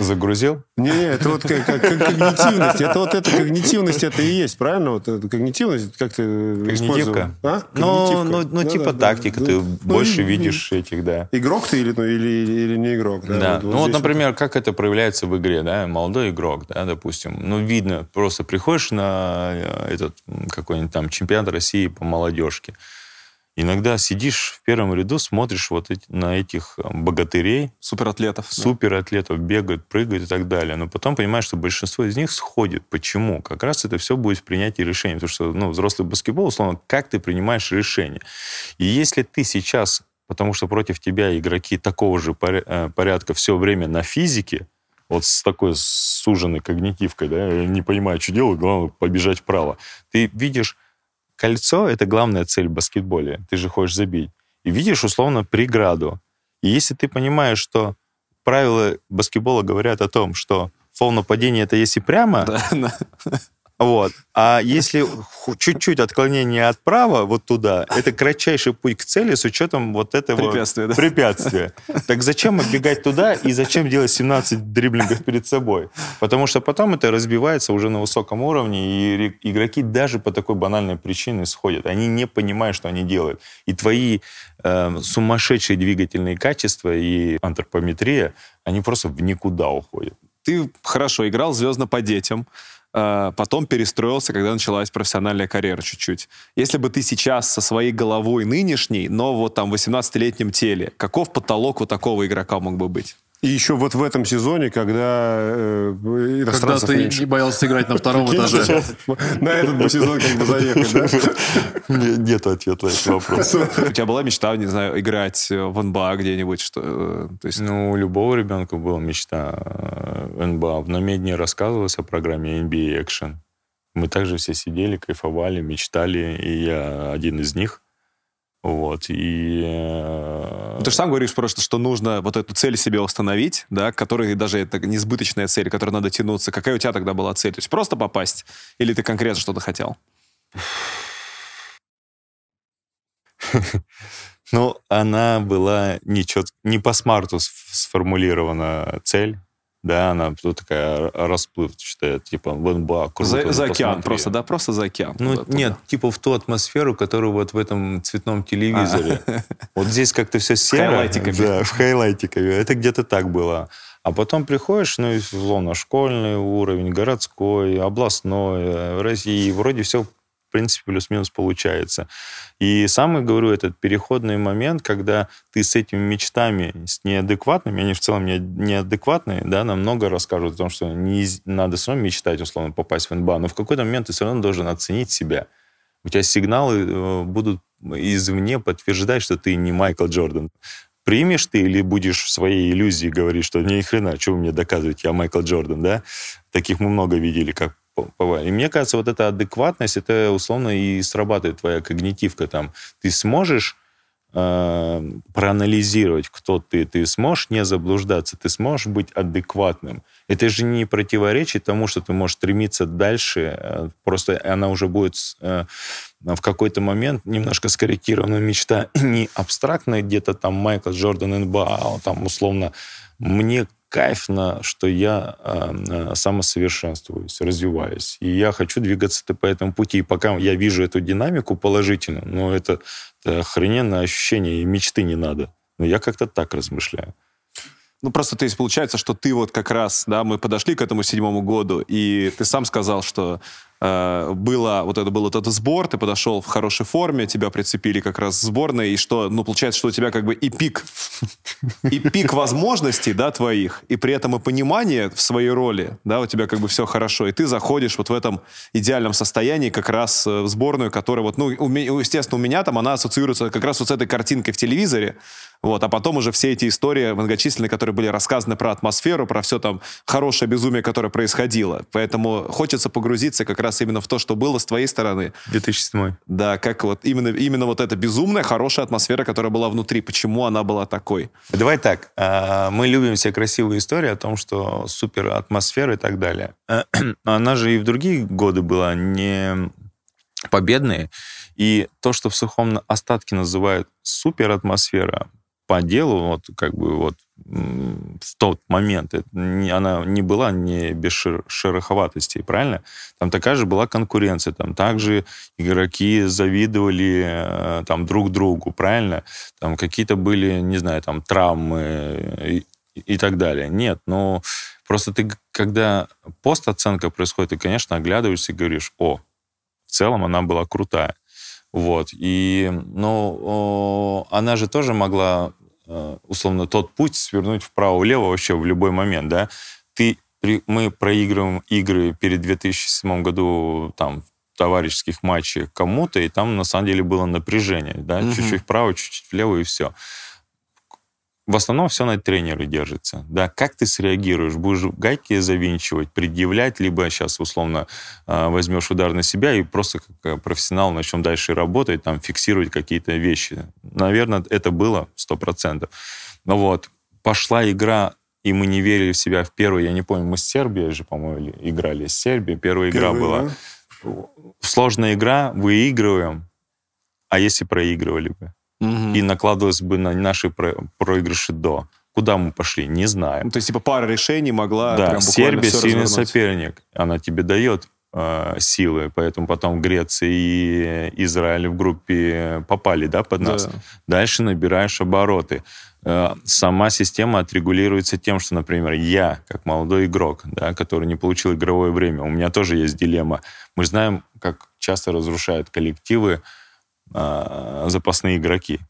B: Загрузил?
A: Не, не, это вот как, как, как когнитивность. Это вот эта когнитивность, это и есть, правильно? Вот эта когнитивность, как ты
B: Когнитивка. А? Ну, ну, ну, типа да, тактика, да. ты ну, больше и, видишь этих, да.
A: Игрок ты или, ну, или, или не игрок, да?
B: Да, вот, ну вот, например, вот. как это проявляется в игре, да, молодой игрок, да, допустим, ну, видно, просто приходишь на э, этот какой-нибудь там чемпионат России по молодежке, Иногда сидишь в первом ряду, смотришь вот эти, на этих э, богатырей.
D: Суператлетов.
B: Суператлетов, да. бегают, прыгают и так далее. Но потом понимаешь, что большинство из них сходит. Почему? Как раз это все будет в принятии решения. Потому что ну, взрослый баскетбол, условно, как ты принимаешь решение. И если ты сейчас, потому что против тебя игроки такого же э, порядка все время на физике, вот с такой суженной когнитивкой, да, не понимаю, что делать, главное побежать вправо. Ты видишь Кольцо — это главная цель в баскетболе. Ты же хочешь забить. И видишь, условно, преграду. И если ты понимаешь, что правила баскетбола говорят о том, что фол нападения — это если прямо, вот. А если чуть-чуть отклонение от права вот туда, это кратчайший путь к цели с учетом вот этого препятствия. Да? препятствия. Так зачем отбегать туда и зачем делать 17 дриблингов перед собой? Потому что потом это разбивается уже на высоком уровне, и игроки даже по такой банальной причине сходят. Они не понимают, что они делают. И твои э, сумасшедшие двигательные качества и антропометрия, они просто в никуда уходят.
D: Ты хорошо играл звездно по детям, потом перестроился, когда началась профессиональная карьера чуть-чуть. Если бы ты сейчас со своей головой нынешней, но вот там в 18-летнем теле, каков потолок у такого игрока мог бы быть?
A: И еще вот в этом сезоне, когда э,
C: Когда ты меньше. не боялся играть на втором этаже.
A: На этот бы сезон как бы заехать, да?
B: Нет ответа на этот вопрос.
D: У тебя была мечта, не знаю, играть в НБА где-нибудь? что?
B: Э, то есть... Ну, у любого ребенка была мечта э, НБА. На медне рассказывалось о программе NBA Action. Мы также все сидели, кайфовали, мечтали, и я один из них – вот, и...
D: Э, Ты же сам говоришь просто, что нужно вот эту цель себе установить, да, которая даже это несбыточная цель, которой надо тянуться. Какая у тебя тогда была цель? То есть просто попасть? Или ты конкретно что-то хотел?
B: Ну, она была не, чет... не по смарту сформулирована цель, да, она тут такая расплывчатая, типа, вон ба,
D: круто. За, за океан посмотри. просто, да, просто за океан.
B: Ну, туда, нет, туда. типа в ту атмосферу, которую вот в этом цветном телевизоре. А. Вот здесь как-то все серо. В хайлайтиками. Да, в хайлайтиками. Это где-то так было. А потом приходишь, ну, условно, школьный уровень, городской, областной, э, России, вроде все в принципе, плюс-минус получается. И самый, говорю, этот переходный момент, когда ты с этими мечтами, с неадекватными, они в целом не, неадекватные, да, намного расскажут о том, что не, надо все равно мечтать, условно, попасть в НБА, но в какой-то момент ты все равно должен оценить себя. У тебя сигналы э, будут извне подтверждать, что ты не Майкл Джордан примешь ты или будешь в своей иллюзии говорить, что ни хрена, что вы мне доказываете, я Майкл Джордан, да? Таких мы много видели, как И мне кажется, вот эта адекватность, это условно и срабатывает твоя когнитивка там. Ты сможешь э, проанализировать, кто ты, ты сможешь не заблуждаться, ты сможешь быть адекватным. Это же не противоречит тому, что ты можешь стремиться дальше, э, просто она уже будет э, в какой-то момент немножко скорректирована мечта не абстрактная где-то там Майкл Джордан НБА, а там условно мне кайфно, что я э, самосовершенствуюсь, развиваюсь. И я хочу двигаться по этому пути. И пока я вижу эту динамику положительно, ну, это, это охрененное ощущение, и мечты не надо. Но я как-то так размышляю.
D: Ну, просто, то есть, получается, что ты вот как раз, да, мы подошли к этому седьмому году, и ты сам сказал, что э, было, вот это был этот сбор, ты подошел в хорошей форме, тебя прицепили как раз в сборной, и что, ну, получается, что у тебя как бы и пик, и пик возможностей, да, твоих, и при этом и понимание в своей роли, да, у тебя как бы все хорошо, и ты заходишь вот в этом идеальном состоянии как раз э, в сборную, которая вот, ну, естественно, у меня там она ассоциируется как раз вот с этой картинкой в телевизоре, вот, а потом уже все эти истории многочисленные, которые были рассказаны про атмосферу, про все там хорошее безумие, которое происходило. Поэтому хочется погрузиться как раз именно в то, что было с твоей стороны.
B: 2007.
D: Да, как вот именно, именно вот эта безумная, хорошая атмосфера, которая была внутри. Почему она была такой?
B: Давай так. А, мы любим все красивые истории о том, что супер атмосфера и так далее. Она же и в другие годы была не победные. И то, что в сухом остатке называют супер атмосфера, по делу, вот как бы вот в тот момент это не, она не была не без шер, шероховатостей, правильно? Там такая же была конкуренция, там также игроки завидовали э, там друг другу, правильно? Там какие-то были, не знаю, там травмы и, и так далее. Нет, но просто ты, когда постоценка происходит, ты, конечно, оглядываешься и говоришь, о, в целом она была крутая. Вот. И, ну, она же тоже могла Э, условно, тот путь свернуть вправо-влево вообще в любой момент, да. Ты, мы проигрываем игры перед 2007 году там в товарищеских матчах кому-то, и там на самом деле было напряжение, да, угу. чуть-чуть вправо, чуть-чуть влево, и все в основном все на тренере держится. Да, как ты среагируешь? Будешь гайки завинчивать, предъявлять, либо сейчас условно а, возьмешь удар на себя и просто как э, профессионал начнем дальше работать, там, фиксировать какие-то вещи. Наверное, это было 100%. Но вот, пошла игра, и мы не верили в себя в первую, я не помню, мы с Сербией же, по-моему, играли. С Сербией первая игра Первый, была. Да? Сложная игра, выигрываем, а если проигрывали бы? Угу. и накладывалось бы на наши проигрыши до. Куда мы пошли, не знаем.
D: Ну, то есть, типа, пара решений могла
B: Да, прям Сербия сильный развернуть. соперник. Она тебе дает э, силы, поэтому потом Греция и Израиль в группе попали, да, под нас. Да. Дальше набираешь обороты. Э, сама система отрегулируется тем, что, например, я, как молодой игрок, да, который не получил игровое время, у меня тоже есть дилемма. Мы знаем, как часто разрушают коллективы э, запасные игроки.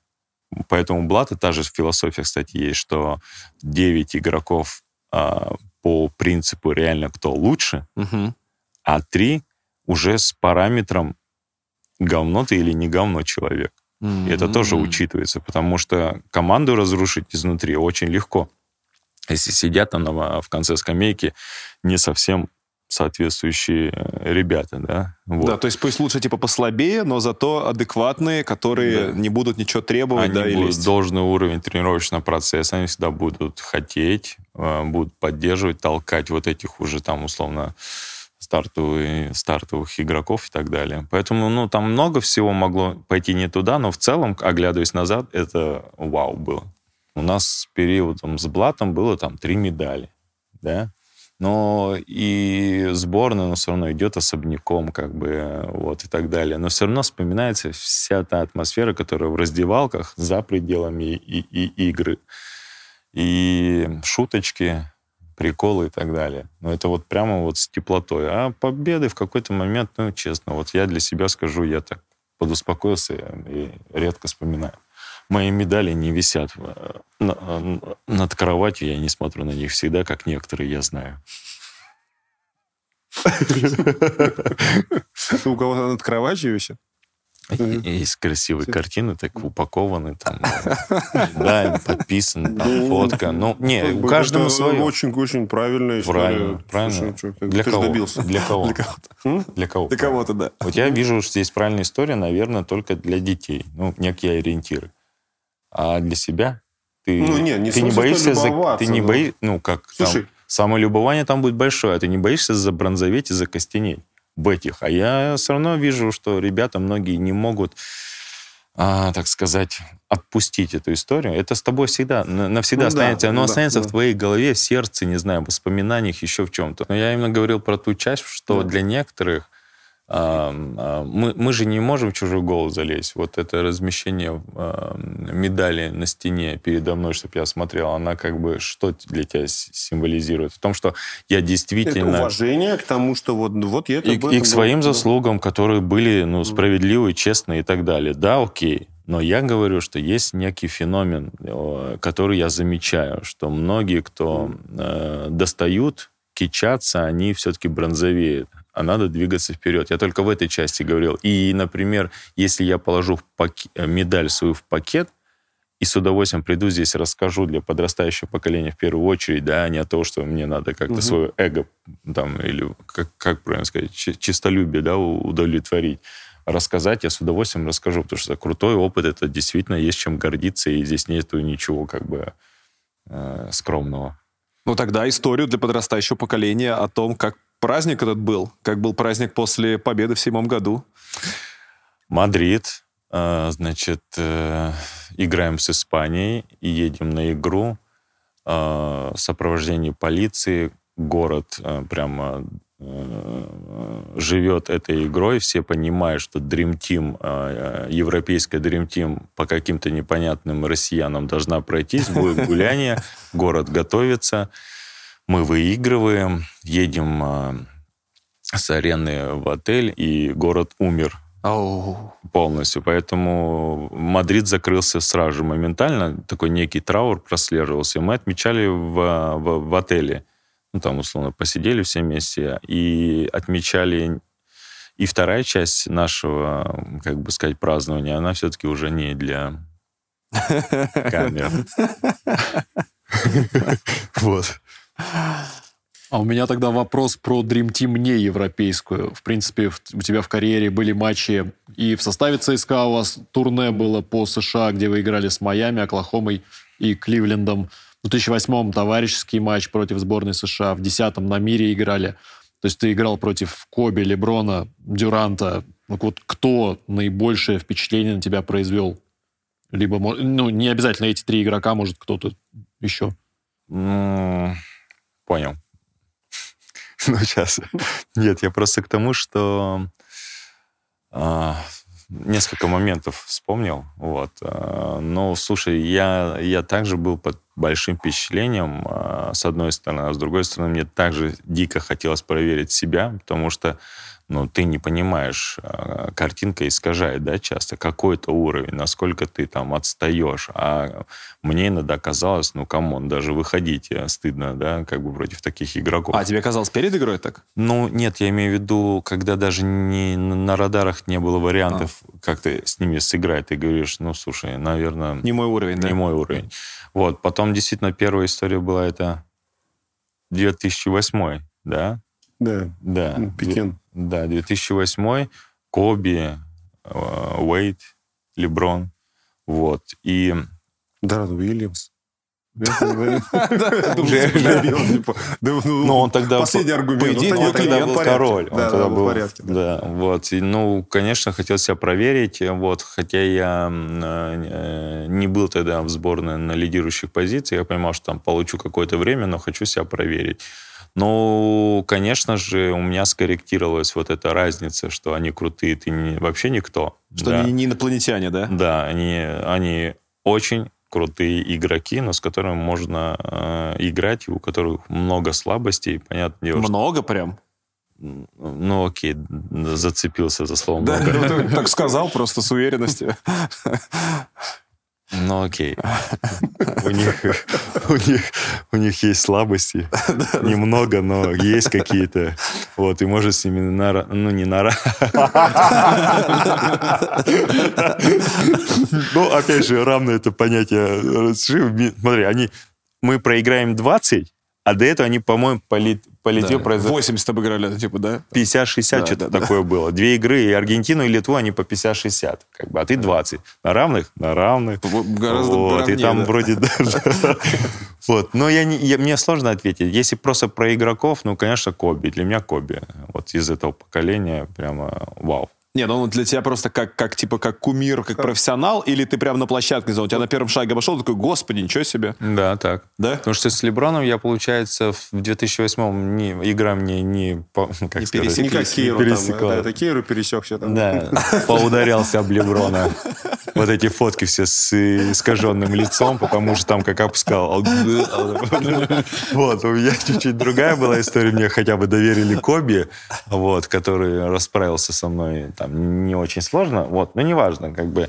B: поэтому Блата та же философия, кстати, есть, что 9 игроков а, по принципу реально кто лучше, угу. а 3 уже с параметром говно ты или не говно человек. Mm-hmm. И это тоже учитывается, потому что команду разрушить изнутри очень легко. Если сидят там в конце скамейки не совсем соответствующие э, ребята, да.
D: Вот. Да, то есть пусть лучше типа послабее, но зато адекватные, которые да. не будут ничего требовать,
B: они
D: да,
B: будут или... должный уровень тренировочного процесса, они всегда будут хотеть, э, будут поддерживать, толкать вот этих уже там условно стартовые, стартовых игроков и так далее. Поэтому, ну, там много всего могло пойти не туда, но в целом, оглядываясь назад, это вау было. У нас с периодом с Блатом было там три медали, да, но и сборная, но все равно идет особняком, как бы, вот, и так далее. Но все равно вспоминается вся та атмосфера, которая в раздевалках за пределами и, и, и игры. И шуточки, приколы и так далее. Но это вот прямо вот с теплотой. А победы в какой-то момент, ну, честно, вот я для себя скажу, я так подуспокоился и редко вспоминаю. Мои медали не висят э, над кроватью, я не смотрю на них всегда, как некоторые, я знаю.
A: У кого-то над кроватью висит?
B: Есть красивые картины, так упакованы, там, да, подписаны, там, ну, фотка. Ну, не, у каждого свое.
A: Очень-очень правильная
B: история. Правильно, правильно. Для кого? Для кого? Для кого-то.
D: Для кого? Для кого-то, да.
B: Вот я вижу, что здесь правильная история, наверное, только для детей. Ну, некие ориентиры. А для себя ты, ну, не, не ты не боишься за, ты не боишься, ну как Слушай, там, самолюбование там будет большое, а ты не боишься забронзоветь и закостенеть в этих. А я все равно вижу, что ребята многие не могут, а, так сказать, отпустить эту историю. Это с тобой всегда, навсегда ну, останется. Да, Оно да, останется да. в твоей голове, в сердце, не знаю, в воспоминаниях, еще в чем-то. Но я именно говорил про ту часть, что да. для некоторых мы, мы же не можем в чужой голос залезть. Вот это размещение медали на стене передо мной, чтобы я смотрел, она как бы что для тебя символизирует? В том, что я действительно...
A: Это уважение к тому, что вот, вот я...
B: И, и к своим заслугам, которые были ну, справедливые, честные и так далее. Да, окей. Но я говорю, что есть некий феномен, который я замечаю, что многие, кто э, достают, кичатся, они все-таки бронзовеют а надо двигаться вперед. Я только в этой части говорил. И, например, если я положу в пакет, э, медаль свою в пакет, и с удовольствием приду здесь расскажу для подрастающего поколения в первую очередь, да, не от того, что мне надо как-то угу. свое эго, там, или, как, как правильно сказать, чистолюбие, да, удовлетворить. Рассказать я с удовольствием расскажу, потому что крутой опыт, это действительно есть чем гордиться, и здесь нету ничего как бы э, скромного.
D: Ну тогда историю для подрастающего поколения о том, как праздник этот был? Как был праздник после победы в седьмом году?
B: Мадрид. А, значит, э, играем с Испанией и едем на игру. А, сопровождение полиции. Город э, прямо э, живет этой игрой, все понимают, что Dream Team, европейская Dream Team по каким-то непонятным россиянам должна пройтись, будет гуляние, город готовится мы выигрываем, едем э, с арены в отель, и город умер oh. полностью. Поэтому Мадрид закрылся сразу же моментально. Такой некий траур прослеживался. И мы отмечали в, в, в отеле. Ну, там, условно, посидели все вместе и отмечали и вторая часть нашего, как бы сказать, празднования, она все-таки уже не для камер.
C: Вот. А у меня тогда вопрос про Dream Team не европейскую. В принципе, у тебя в карьере были матчи и в составе ЦСКА у вас турне было по США, где вы играли с Майами, Оклахомой и Кливлендом. В 2008-м товарищеский матч против сборной США, в 2010-м на мире играли. То есть ты играл против Коби, Леброна, Дюранта. Вот кто наибольшее впечатление на тебя произвел? Либо, ну, не обязательно эти три игрока, может, кто-то еще.
B: Понял. Ну, сейчас. Нет, я просто к тому, что а, несколько моментов вспомнил. Вот. А, но, слушай, я, я также был под большим впечатлением, а, с одной стороны, а с другой стороны, мне также дико хотелось проверить себя, потому что ну, ты не понимаешь, а, картинка искажает, да, часто, какой-то уровень, насколько ты там отстаешь. А мне иногда казалось, ну, come on, даже выходить э, стыдно, да, как бы против таких игроков.
D: А тебе казалось перед игрой так?
B: Ну, нет, я имею в виду, когда даже не, на радарах не было вариантов, а. как ты с ними сыграть, ты говоришь, ну, слушай, наверное...
D: Не мой уровень,
B: не
D: да?
B: Не мой уровень. Вот, потом действительно первая история была это 2008, да?
A: Да.
B: Да.
A: Пекин.
B: Да, 2008 Коби, э, Уэйт, Леброн. Вот. И...
A: Даррен Уильямс.
B: Ну, он тогда...
A: Последний аргумент.
B: По идее, он тогда был король. Он тогда был в порядке. Да, вот. Ну, конечно, хотел себя проверить. Вот. Хотя я э, не был тогда в сборной на лидирующих позициях. Я понимал, что там получу какое-то время, но хочу себя проверить. Ну, конечно же, у меня скорректировалась вот эта разница, что они крутые, ты не, вообще никто.
D: Что да. они не инопланетяне, да?
B: Да, они, они очень крутые игроки, но с которыми можно э, играть, у которых много слабостей, понятно дело.
D: Много что... прям?
B: Ну, окей, зацепился за слово
D: да, много. Ну, ты так сказал просто с уверенностью.
B: Ну, окей. У них, у них, у них есть слабости. Немного, но есть какие-то. Вот, и может с ними на... Ну, не на... Ну, опять же, равно это понятие. Смотри, они... Мы проиграем 20, а до этого они, по-моему, полит, полетел
D: да. произошло... 80 обыграли, типа, да?
B: 50-60 да, что-то да, такое да. было. Две игры, и Аргентину, и Литву, они по 50-60. Как бы, а ты 20. На равных? На равных.
D: Гораздо вот,
B: И там да. вроде даже... Вот. Но я не, я, мне сложно ответить. Если просто про игроков, ну, конечно, Коби. Для меня Коби. Вот из этого поколения прямо вау.
D: Нет, ну он для тебя просто как, как типа как кумир, как профессионал, или ты прямо на площадке, у тебя на первом шаге обошел, такой, господи, ничего себе.
B: Да, так.
D: Да?
B: Потому что с Леброном я, получается, в 2008-м не, игра мне не, по, как
A: не сказать, не как Кейру, пересекла. Там, это Кейру пересекся там.
B: Да, поударялся об Леброна. Вот эти фотки все с искаженным лицом, потому что там как опускал. Вот, у меня чуть-чуть другая была история, мне хотя бы доверили Коби, вот, который расправился со мной там не очень сложно, вот, но неважно, как бы.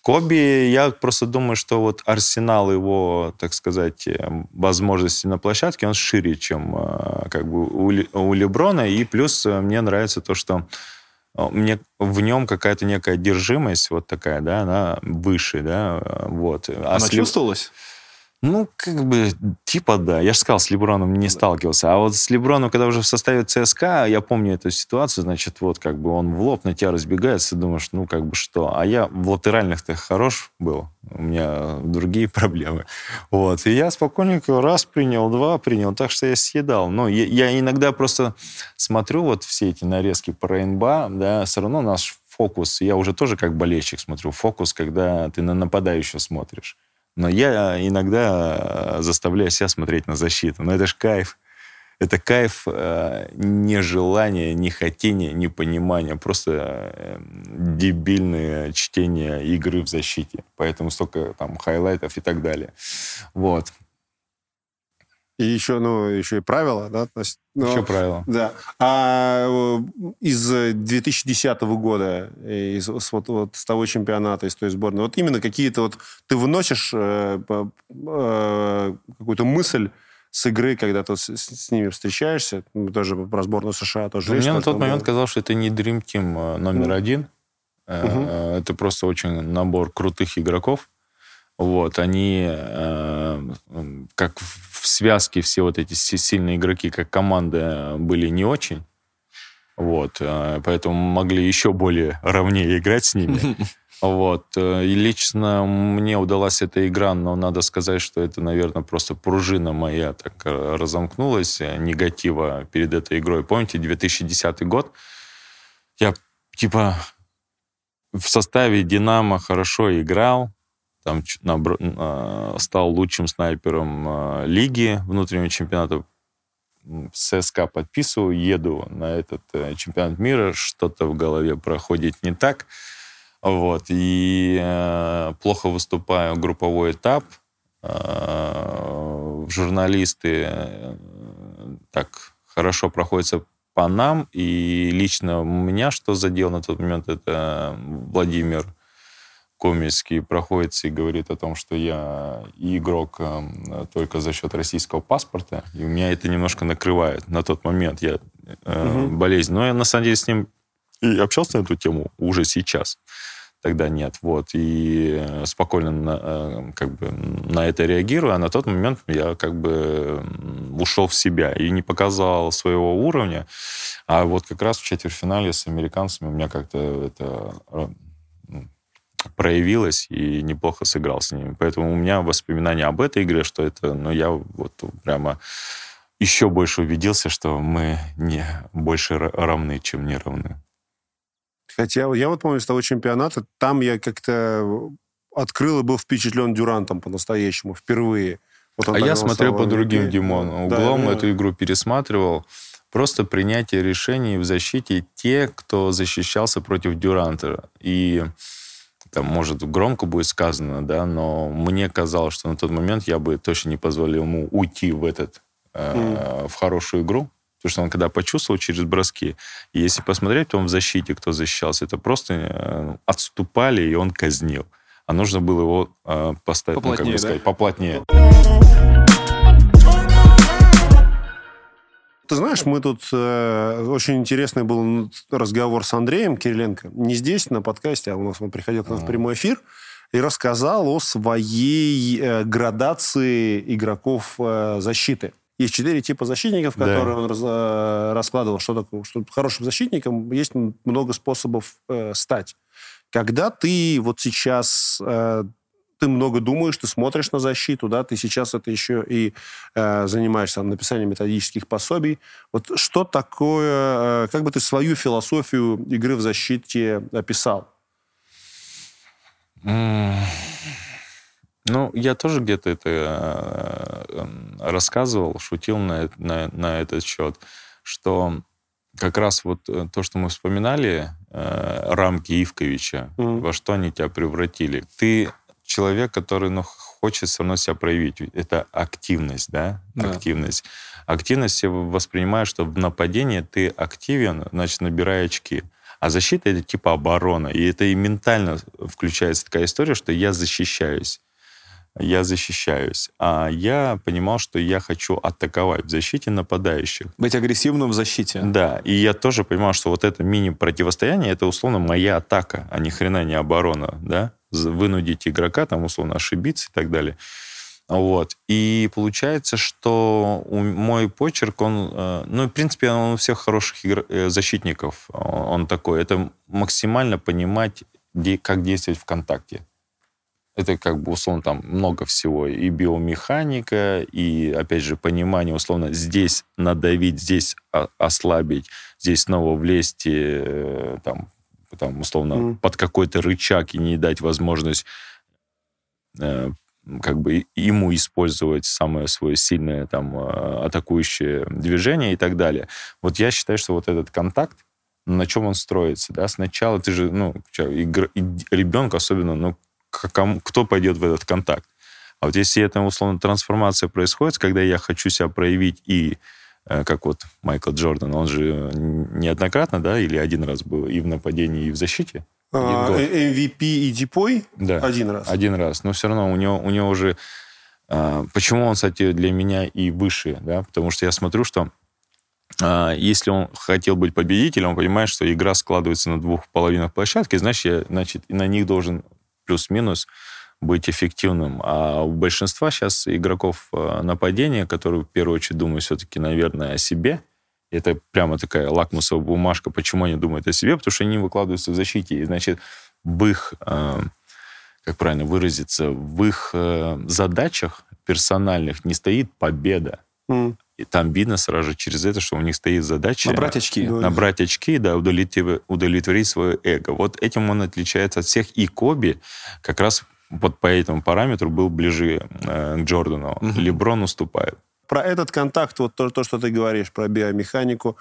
B: Коби, я просто думаю, что вот арсенал его, так сказать, э, возможностей на площадке, он шире, чем э, как бы у, Леброна, и плюс э, мне нравится то, что мне в нем какая-то некая одержимость вот такая, да, она выше, да, вот.
D: А она Леб... чувствовалась?
B: Ну, как бы, типа да. Я же сказал, с Леброном не сталкивался. А вот с Леброном, когда уже в составе ЦСКА, я помню эту ситуацию, значит, вот как бы он в лоб на тебя разбегается, думаешь, ну, как бы что. А я в латеральных-то хорош был. У меня другие проблемы. Вот. И я спокойненько раз принял, два принял, так что я съедал. Но я, я иногда просто смотрю вот все эти нарезки про НБА, да, все равно наш фокус, я уже тоже как болельщик смотрю, фокус, когда ты на нападающего смотришь. Но я иногда заставляю себя смотреть на защиту. Но это же кайф. Это кайф э, нежелания, нехотения, непонимания. Просто э, дебильное чтение игры в защите. Поэтому столько там хайлайтов и так далее. Вот.
A: И еще, ну, еще и правила, да? То
B: есть, ну, еще правила.
A: Да. А э, из 2010 года, из, вот, вот с того чемпионата, из той сборной, вот именно какие-то вот... Ты выносишь э, э, какую-то мысль с игры, когда ты с, с ними встречаешься, ну, тоже про сборную США тоже
B: Мне на тот момент казалось, что это не Dream Team э, номер mm. один. Угу. Это просто очень набор крутых игроков. Вот, они э, как в связке все вот эти сильные игроки, как команда, были не очень. Вот, э, поэтому могли еще более ровнее играть с ними. Вот. Э, и лично мне удалась эта игра, но надо сказать, что это, наверное, просто пружина моя так э, разомкнулась, негатива перед этой игрой. Помните, 2010 год? Я, типа, в составе «Динамо» хорошо играл, там стал лучшим снайпером а, лиги внутреннего чемпионата. С СК подписываю, еду на этот э, чемпионат мира, что-то в голове проходит не так. Вот, и э, плохо выступаю групповой этап. Э, журналисты э, так хорошо проходятся по нам. И лично меня что задел на тот момент, это Владимир Комельский проходится и говорит о том, что я игрок э, только за счет российского паспорта, и у меня это немножко накрывает. На тот момент я э, угу. болезнь. Но я на самом деле с ним и общался на эту тему уже сейчас. Тогда нет. Вот. И э, спокойно на, э, как бы, на это реагирую. А на тот момент я как бы ушел в себя и не показал своего уровня. А вот как раз в четвертьфинале с американцами у меня как-то это проявилось и неплохо сыграл с ними. Поэтому у меня воспоминания об этой игре, что это, ну, я вот прямо еще больше убедился, что мы не больше равны, чем не равны.
A: Хотя я вот помню с того чемпионата, там я как-то открыл и был впечатлен Дюрантом по-настоящему впервые.
B: Вот а я смотрел по другим, Димон, углом да, эту игру пересматривал. Просто принятие решений в защите те, кто защищался против Дюранта. И там, может, громко будет сказано, да, но мне казалось, что на тот момент я бы точно не позволил ему уйти в этот, э, mm. в хорошую игру, потому что он когда почувствовал через броски, и если посмотреть, то он в защите, кто защищался, это просто э, отступали, и он казнил. А нужно было его э, поставить, поплотнее, ну, как бы сказать, да? поплотнее.
A: Ты знаешь, мы тут... Э, очень интересный был разговор с Андреем Кириленко. Не здесь, на подкасте, а у нас он приходил к нам в прямой эфир и рассказал о своей э, градации игроков э, защиты. Есть четыре типа защитников, которые да. он раз, э, раскладывал. Что такое? Что хорошим защитником есть много способов э, стать. Когда ты вот сейчас э, ты много думаешь, ты смотришь на защиту, да, ты сейчас это еще и э, занимаешься написанием методических пособий. Вот что такое, э, как бы ты свою философию игры в защите описал?
B: Ну, я тоже где-то это э, рассказывал, шутил на, на, на этот счет, что как раз вот э, то, что мы вспоминали, э, рамки Ивковича, mm-hmm. во что они тебя превратили. Ты человек, который ну, хочет все равно себя проявить. Это активность, да? да. Активность. Активность я воспринимаю, что в нападении ты активен, значит, набирая очки. А защита — это типа оборона. И это и ментально включается такая история, что я защищаюсь. Я защищаюсь. А я понимал, что я хочу атаковать в защите нападающих.
D: Быть агрессивным в защите.
B: Да. И я тоже понимал, что вот это мини-противостояние — это условно моя атака, а ни хрена не оборона, да? Вынудить игрока, там, условно, ошибиться и так далее. Вот. И получается, что мой почерк, он, э, ну, в принципе, он у всех хороших игр... Э, защитников, он такой. Это максимально понимать, как действовать в контакте. Это как бы, условно, там много всего. И биомеханика, и, опять же, понимание, условно, здесь надавить, здесь ослабить, здесь снова влезть, э, там, там, условно, mm. под какой-то рычаг и не дать возможность э, как бы ему использовать самое свое сильное там э, атакующее движение и так далее. Вот я считаю, что вот этот контакт, на чем он строится, да, сначала ты же, ну, игр, ребенок особенно, ну, кому, кто пойдет в этот контакт? А вот если это, условно, трансформация происходит, когда я хочу себя проявить и как вот Майкл Джордан, он же неоднократно, да, или один раз был и в нападении, и в защите.
A: А, MVP и Дипой?
B: Да.
A: Один раз.
B: Один раз. Но все равно у него, у него уже... А, почему он, кстати, для меня и выше, да? Потому что я смотрю, что а, если он хотел быть победителем, он понимает, что игра складывается на двух половинах площадки, значит, я, значит, на них должен плюс-минус быть эффективным. А у большинства сейчас игроков э, нападения, которые в первую очередь думают все-таки, наверное, о себе, это прямо такая лакмусовая бумажка, почему они думают о себе, потому что они выкладываются в защите. И, значит, в их, э, как правильно выразиться, в их э, задачах персональных не стоит победа. Mm. И там видно сразу же через это, что у них стоит задача...
D: Набрать очки.
B: Набрать очки, да, удовлетворить, удовлетворить свое эго. Вот этим он отличается от всех. И Коби как раз вот по этому параметру был ближе э, к Джордану. Угу. Леброн уступает.
A: Про этот контакт, вот то, то, что ты говоришь, про биомеханику,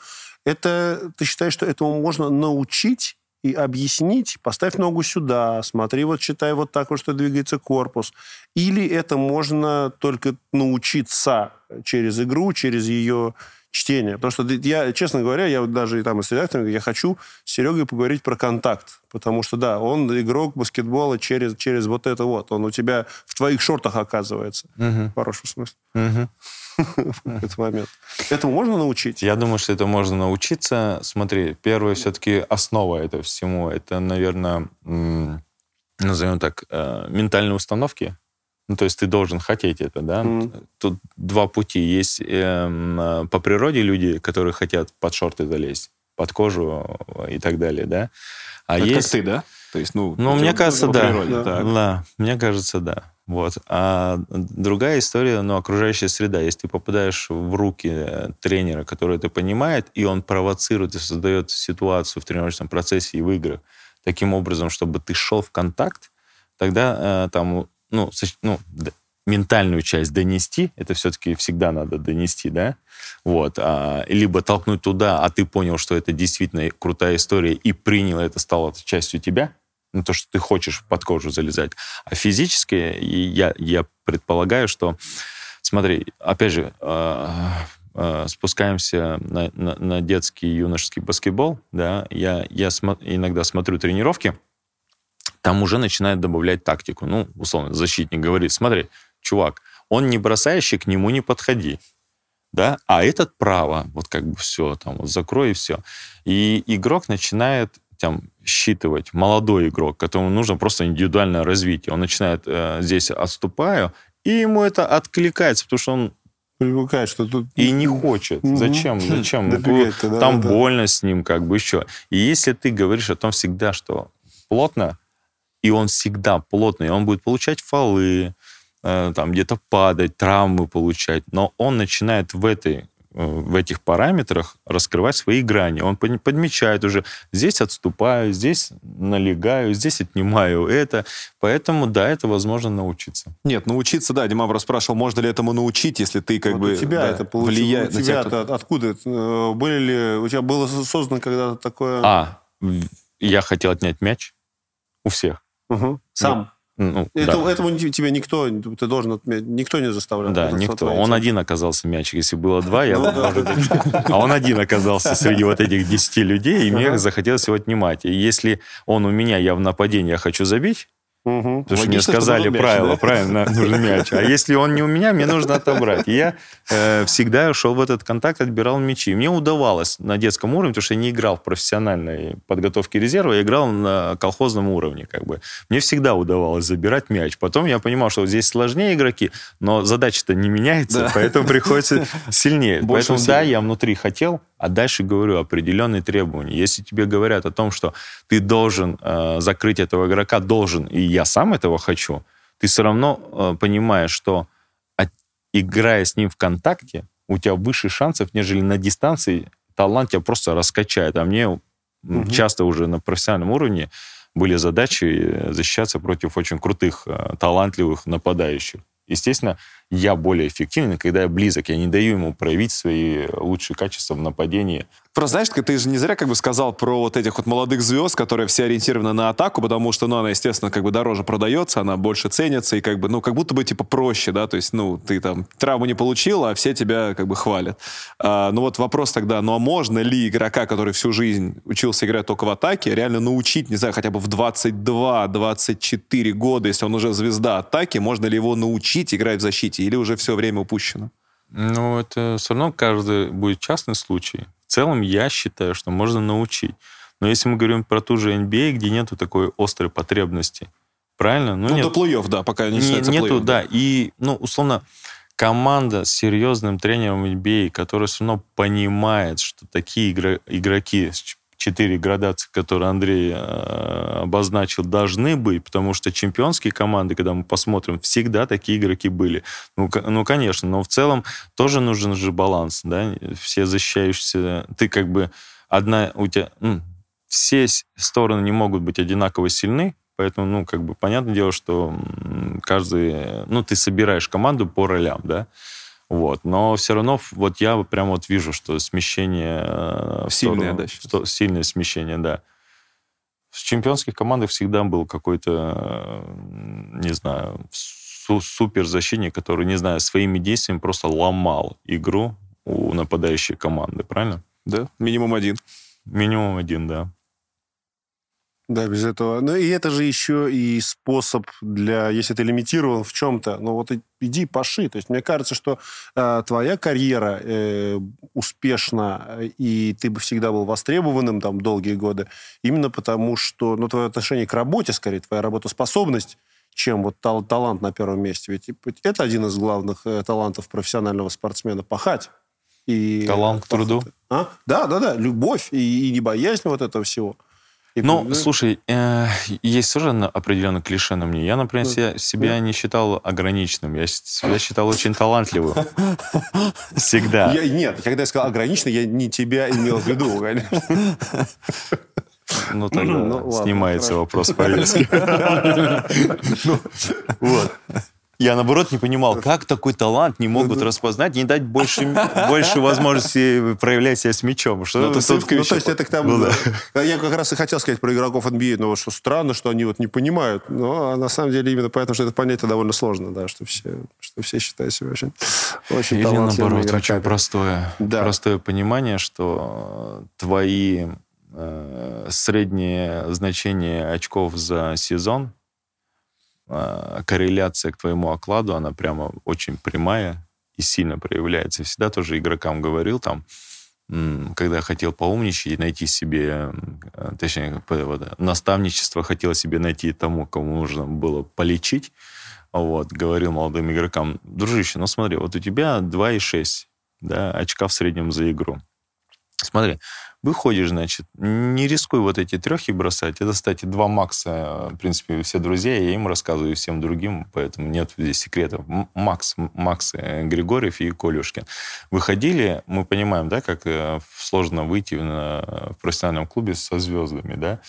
A: это ты считаешь, что этому можно научить и объяснить, поставь ногу сюда, смотри, вот считай вот так вот, что двигается корпус. Или это можно только научиться через игру, через ее чтение. Потому что я, честно говоря, я вот даже и там и с редактором, я хочу с Серегой поговорить про контакт. Потому что, да, он игрок баскетбола через, через вот это вот. Он у тебя в твоих шортах оказывается. Угу. В хорошем смысле. Угу. В этот момент. Этому можно научить?
B: Я думаю, что это можно научиться. Смотри, первое все-таки основа этого всему, это, наверное, назовем так, э, ментальные установки ну, то есть ты должен хотеть это, да? Mm. Тут два пути. Есть э, по природе люди, которые хотят под шорты залезть, под кожу и так далее, да?
D: А как, есть... как ты, да? То есть, ну,
B: ну мне кажется, да. Природе, да. да. Мне кажется, да. Вот. А другая история, ну, окружающая среда. Если ты попадаешь в руки э, тренера, который это понимает, и он провоцирует и создает ситуацию в тренировочном процессе и в играх таким образом, чтобы ты шел в контакт, тогда э, там ну, ну, ментальную часть донести, это все-таки всегда надо донести, да, вот, а, либо толкнуть туда, а ты понял, что это действительно крутая история и принял это, стало частью тебя, ну, то, что ты хочешь под кожу залезать. А физически я, я предполагаю, что, смотри, опять же, э, э, спускаемся на, на, на детский юношеский баскетбол, да, я, я смо- иногда смотрю тренировки, там уже начинает добавлять тактику. Ну, условно, защитник говорит, смотри, чувак, он не бросающий, к нему не подходи. Да? А этот право, вот как бы все, там, вот закрой и все. И игрок начинает там, считывать, молодой игрок, которому нужно просто индивидуальное развитие. Он начинает э, здесь отступаю, и ему это откликается, потому что он
A: привыкает, что тут...
B: И не хочет. Угу. Зачем? Зачем? Там да, больно да. с ним, как бы еще. И если ты говоришь о том всегда, что плотно, и он всегда плотный, он будет получать фолы, э, там где-то падать, травмы получать, но он начинает в этой э, в этих параметрах раскрывать свои грани. Он подмечает уже, здесь отступаю, здесь налегаю, здесь отнимаю это. Поэтому, да, это возможно научиться.
D: Нет, научиться, да. Дима расспрашивал, можно ли этому научить, если ты как вот бы...
A: У тебя
D: да,
A: это получилось. Влияет у тебя на тебя, кто... откуда? Э, были ли... У тебя было создано когда-то такое...
B: А, я хотел отнять мяч у всех.
A: Угу. Сам. Ну, это, да. Этому тебе никто, ты должен никто не заставлял.
B: Да, никто. Он один оказался мячик. Если было два, я ну, да. А он один оказался среди вот этих десяти людей, и мне захотелось его отнимать. И если он у меня, я в нападении, я хочу забить, Угу. Потому что мне сказали мяч, правила, да? правильно, нужен мяч. А если он не у меня, мне нужно отобрать. И я э, всегда шел в этот контакт, отбирал мячи. Мне удавалось на детском уровне, потому что я не играл в профессиональной подготовке резерва, я играл на колхозном уровне. Как бы. Мне всегда удавалось забирать мяч. Потом я понимал, что здесь сложнее игроки, но задача-то не меняется, да. поэтому приходится сильнее. Больше поэтому, да, я внутри хотел, а дальше говорю определенные требования. Если тебе говорят о том, что ты должен э, закрыть этого игрока, должен, и я сам этого хочу, ты все равно э, понимаешь, что от, играя с ним в контакте, у тебя выше шансов, нежели на дистанции талант тебя просто раскачает. А мне угу. часто уже на профессиональном уровне были задачи э, защищаться против очень крутых, э, талантливых нападающих. Естественно, я более эффективен, когда я близок. Я не даю ему проявить свои лучшие качества в нападении.
D: Просто, знаешь, ты же не зря как бы сказал про вот этих вот молодых звезд, которые все ориентированы на атаку, потому что, ну, она, естественно, как бы дороже продается, она больше ценится, и как бы, ну, как будто бы, типа, проще, да, то есть, ну, ты там травму не получил, а все тебя как бы хвалят. А, ну, вот вопрос тогда, ну, а можно ли игрока, который всю жизнь учился играть только в атаке, реально научить, не знаю, хотя бы в 22-24 года, если он уже звезда атаки, можно ли его научить играть в защите, или уже все время упущено?
B: Ну, это все равно каждый будет частный случай. В целом, я считаю, что можно научить. Но если мы говорим про ту же NBA, где нету такой острой потребности, правильно?
D: Ну, ну нет, до плей да, пока не считается
B: Нету, да. И, ну, условно, команда с серьезным тренером NBA, который все равно понимает, что такие игроки четыре градации, которые Андрей э, обозначил, должны быть, потому что чемпионские команды, когда мы посмотрим, всегда такие игроки были. Ну, ну конечно, но в целом тоже нужен же баланс, да, все защищающиеся, ты как бы одна, у тебя, ну, все стороны не могут быть одинаково сильны, поэтому, ну, как бы, понятное дело, что каждый, ну, ты собираешь команду по ролям, да, вот. Но все равно вот я прям вот вижу, что смещение...
D: Э, сильное,
B: да? Что, сильное смещение, да. В чемпионских командах всегда был какой-то, не знаю, су суперзащитник, который, не знаю, своими действиями просто ломал игру у нападающей команды, правильно?
D: Да, минимум один.
B: Минимум один, да.
A: Да, без этого. Ну и это же еще и способ для, если ты лимитирован в чем-то, ну вот иди паши. То есть мне кажется, что э, твоя карьера э, успешна, и ты бы всегда был востребованным там долгие годы, именно потому что, ну, твое отношение к работе, скорее, твоя работоспособность, чем вот тал талант на первом месте. Ведь это один из главных э, талантов профессионального спортсмена – пахать.
B: И, Талант к труду.
A: А? Да, да, да. Любовь и, и не боязнь вот этого всего.
B: Ну, слушай, э, есть тоже определенный клише на мне. Я, например, себя, себя не считал ограниченным. Я себя считал очень талантливым. Всегда.
A: Я, нет, когда я сказал ограниченный, я не тебя имел в виду, конечно.
B: Ну, тогда ну, снимается вопрос повестки. Ну, вот. Я, наоборот, не понимал, как такой талант не могут распознать, не дать больше, больше возможности проявлять себя с мячом. Что
A: ну, то, ну, то есть это к тому... Ну, да. Я как раз и хотел сказать про игроков NBA, но что странно, что они вот не понимают. Но а на самом деле именно поэтому, что это понятие довольно сложно, да, что все, что все считают себя очень, очень
B: Или наоборот, игроками. очень простое, да. простое понимание, что твои э, средние значения очков за сезон а, корреляция к твоему окладу, она прямо очень прямая и сильно проявляется. Всегда тоже игрокам говорил там, когда хотел поумничать и найти себе, а, точнее, наставничество хотел себе найти тому, кому нужно было полечить, вот, говорил молодым игрокам, дружище, ну смотри, вот у тебя 2,6 да, очка в среднем за игру. Смотри, Выходишь, значит, не рискуй вот эти трехи бросать. Это, кстати, два Макса, в принципе, все друзья, я им рассказываю, всем другим, поэтому нет здесь секретов. Макс, Макс э, Григорьев и Колюшкин. Выходили, мы понимаем, да, как э, сложно выйти в профессиональном клубе со звездами, да,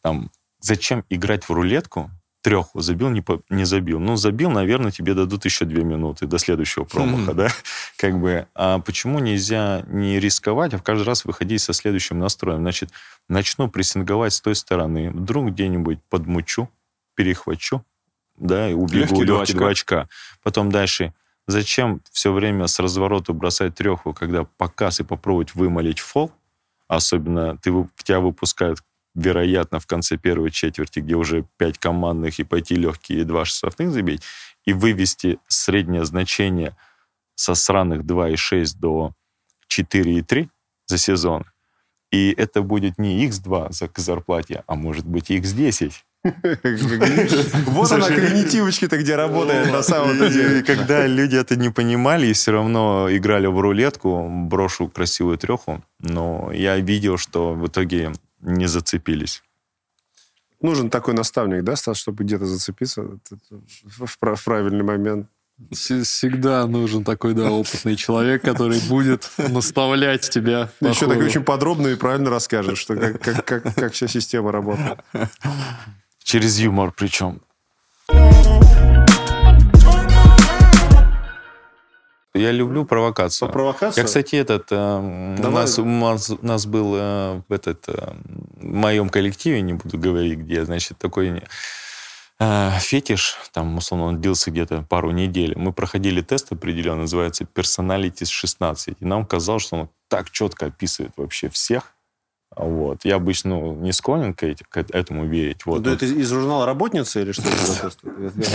B: там, зачем играть в рулетку, треху забил, не, по, не забил. Ну, забил, наверное, тебе дадут еще две минуты до следующего промаха, да? Как бы, а почему нельзя не рисковать, а в каждый раз выходить со следующим настроем? Значит, начну прессинговать с той стороны, вдруг где-нибудь подмучу, перехвачу, да, и убегу легкие, легкие два очка. Потом дальше, зачем все время с развороту бросать треху, когда показ и попробовать вымолить фол, особенно ты, тебя выпускают вероятно, в конце первой четверти, где уже пять командных, и пойти легкие и два штрафных забить, и вывести среднее значение со сраных 2,6 до 4,3 за сезон. И это будет не x2 за к зарплате, а может быть x10.
A: Вот она, когнитивочки-то где работает на самом деле.
B: Когда люди это не понимали и все равно играли в рулетку, брошу красивую треху, но я видел, что в итоге не зацепились.
A: Нужен такой наставник, да, Стас, чтобы где-то зацепиться в правильный момент.
C: Всегда нужен такой, да, опытный человек, который будет наставлять тебя.
A: Еще такой очень подробно и правильно расскажет, что как, как, как, как вся система работает.
B: Через юмор причем. Я люблю провокацию.
A: По провокацию?
B: Я, кстати, этот... Э, у, нас, у, нас, у нас был э, в этот, э, в моем коллективе, не буду говорить где, значит, такой э, фетиш, там, условно, он длился где-то пару недель. Мы проходили тест определенный, называется Personalities 16. И нам казалось, что он так четко описывает вообще всех, вот. Я обычно ну, не склонен к, эти, к этому верить. Вот.
A: Да это из журнала «Работница» или что
B: это?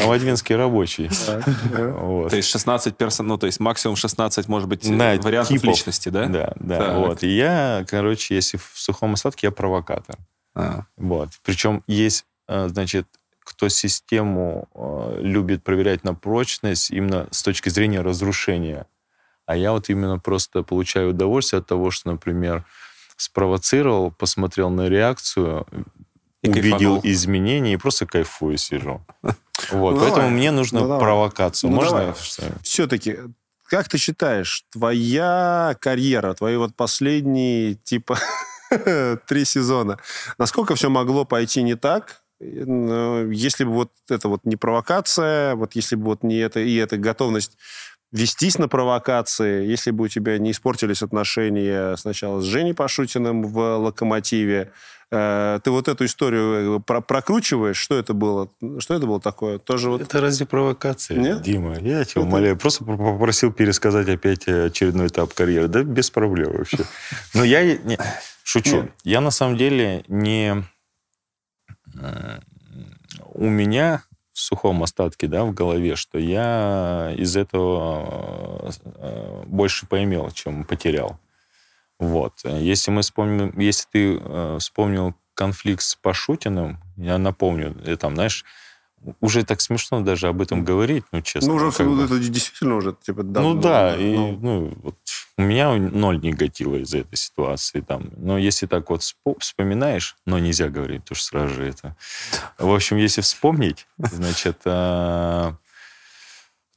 B: Новодвинский рабочий.
D: То есть 16 персон, ну, то есть максимум 16, может быть, вариантов личности, да?
B: Да, да. Вот. И я, короче, если в сухом остатке, я провокатор. А. Вот. Причем есть, э, значит, кто систему э, любит проверять на прочность именно с точки зрения разрушения. А я вот именно просто получаю удовольствие от того, что, например, спровоцировал, посмотрел на реакцию, и увидел кайфанул. изменения и просто кайфую сижу. Вот, ну, поэтому давай. мне нужно ну, провокацию. Ну, Можно?
A: Все-таки, как ты считаешь, твоя карьера, твои вот последние, типа, три сезона, насколько все могло пойти не так, если бы вот это вот не провокация, вот если бы вот не это и эта готовность вестись на провокации, если бы у тебя не испортились отношения сначала с Женей Пашутиным в «Локомотиве», Э, ты вот эту историю э, про прокручиваешь, что это было? Что это было такое? Тоже вот...
B: Это разве провокация,
A: Нет?
B: Дима? Я тебя умоляю. Просто попросил пересказать опять очередной этап карьеры. Да без проблем вообще. Но я не, шучу. Нет. Я на самом деле не... У меня сухом остатке, да, в голове, что я из этого э, больше поимел, чем потерял. Вот. Если мы вспомним, если ты э, вспомнил конфликт с Пашутиным, я напомню, я там, знаешь, уже так смешно даже об этом говорить, ну, честно.
A: Ну, уже бы. это действительно уже, типа,
B: давно, Ну, да, и, ну, ну вот, у меня ноль негатива из этой ситуации. Там. Но если так вот вспоминаешь, но нельзя говорить, потому что сразу же это... В общем, если вспомнить, значит, э,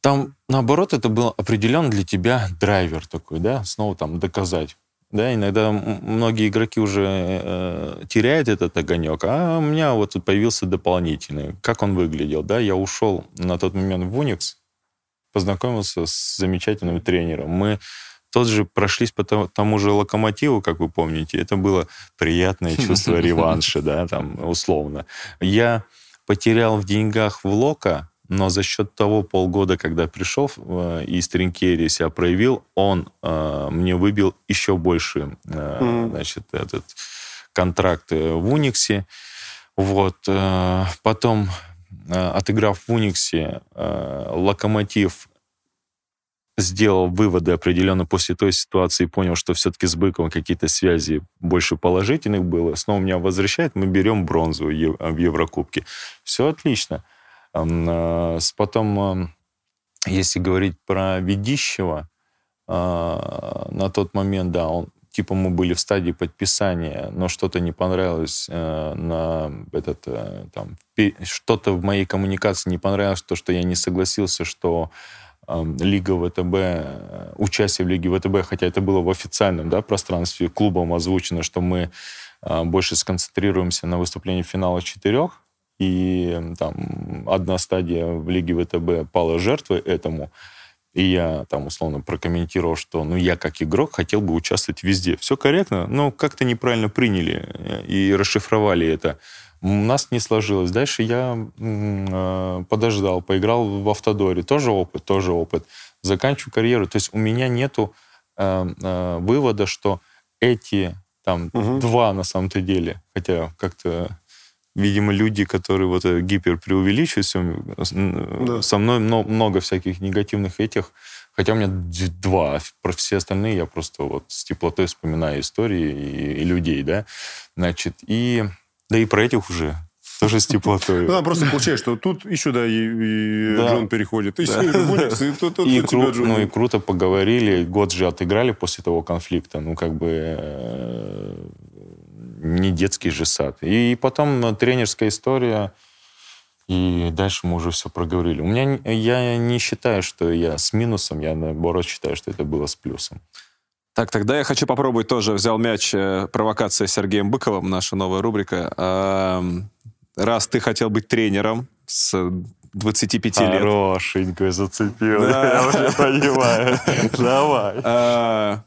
B: там, наоборот, это был определен для тебя драйвер такой, да, снова там доказать. Да, иногда многие игроки уже э, теряют этот огонек, а у меня вот тут появился дополнительный. Как он выглядел, да? Я ушел на тот момент в Unix, познакомился с замечательным тренером. Мы тот же прошлись по тому же локомотиву, как вы помните. Это было приятное чувство реванша, да, там, условно. Я потерял в деньгах в Лока, но за счет того полгода, когда пришел э, и Стринкери себя проявил, он э, мне выбил еще больше, э, mm-hmm. значит, этот контракт э, в Униксе. Вот. Э, потом, э, отыграв в Униксе, э, Локомотив сделал выводы определенно после той ситуации понял, что все-таки с Быковым какие-то связи больше положительных было. Снова меня возвращает, мы берем бронзу в Еврокубке. Все отлично. Э, потом, если говорить про Ведищева, э, на тот момент, да, он, типа мы были в стадии подписания, но что-то не понравилось э, на этот, там, что-то в моей коммуникации не понравилось, то, что я не согласился, что Лига ВТБ, участие в Лиге ВТБ, хотя это было в официальном да, пространстве клубом озвучено, что мы больше сконцентрируемся на выступлении финала четырех, и там одна стадия в Лиге ВТБ пала жертвой этому, и я там условно прокомментировал, что ну я как игрок хотел бы участвовать везде. Все корректно, но как-то неправильно приняли э, и расшифровали это. У нас не сложилось. Дальше я э, подождал, поиграл в автодоре. Тоже опыт, тоже опыт. Заканчиваю карьеру. То есть у меня нету э, э, вывода, что эти там угу. два на самом-то деле, хотя как-то видимо, люди, которые вот э, гипер преувеличивают, да. со мной много всяких негативных этих, хотя у меня два, про все остальные я просто вот с теплотой вспоминаю истории и, и людей, да, значит, и да и про этих уже тоже с теплотой.
A: Ну, там просто получается, что тут и сюда и, и да. Джон переходит, и, да. и,
B: и, тут, тут, и, кру- ну, и круто поговорили, год же отыграли после того конфликта, ну, как бы э, не детский же сад. И потом тренерская история, и дальше мы уже все проговорили. У меня, я не считаю, что я с минусом, я наоборот считаю, что это было с плюсом.
D: Так, тогда я хочу попробовать тоже. Взял мяч э, «Провокация» с Сергеем Быковым, наша новая рубрика. Раз ты хотел быть тренером с 25 лет.
B: Хорошенько зацепил. Да. Я уже понимаю. Давай.
D: А,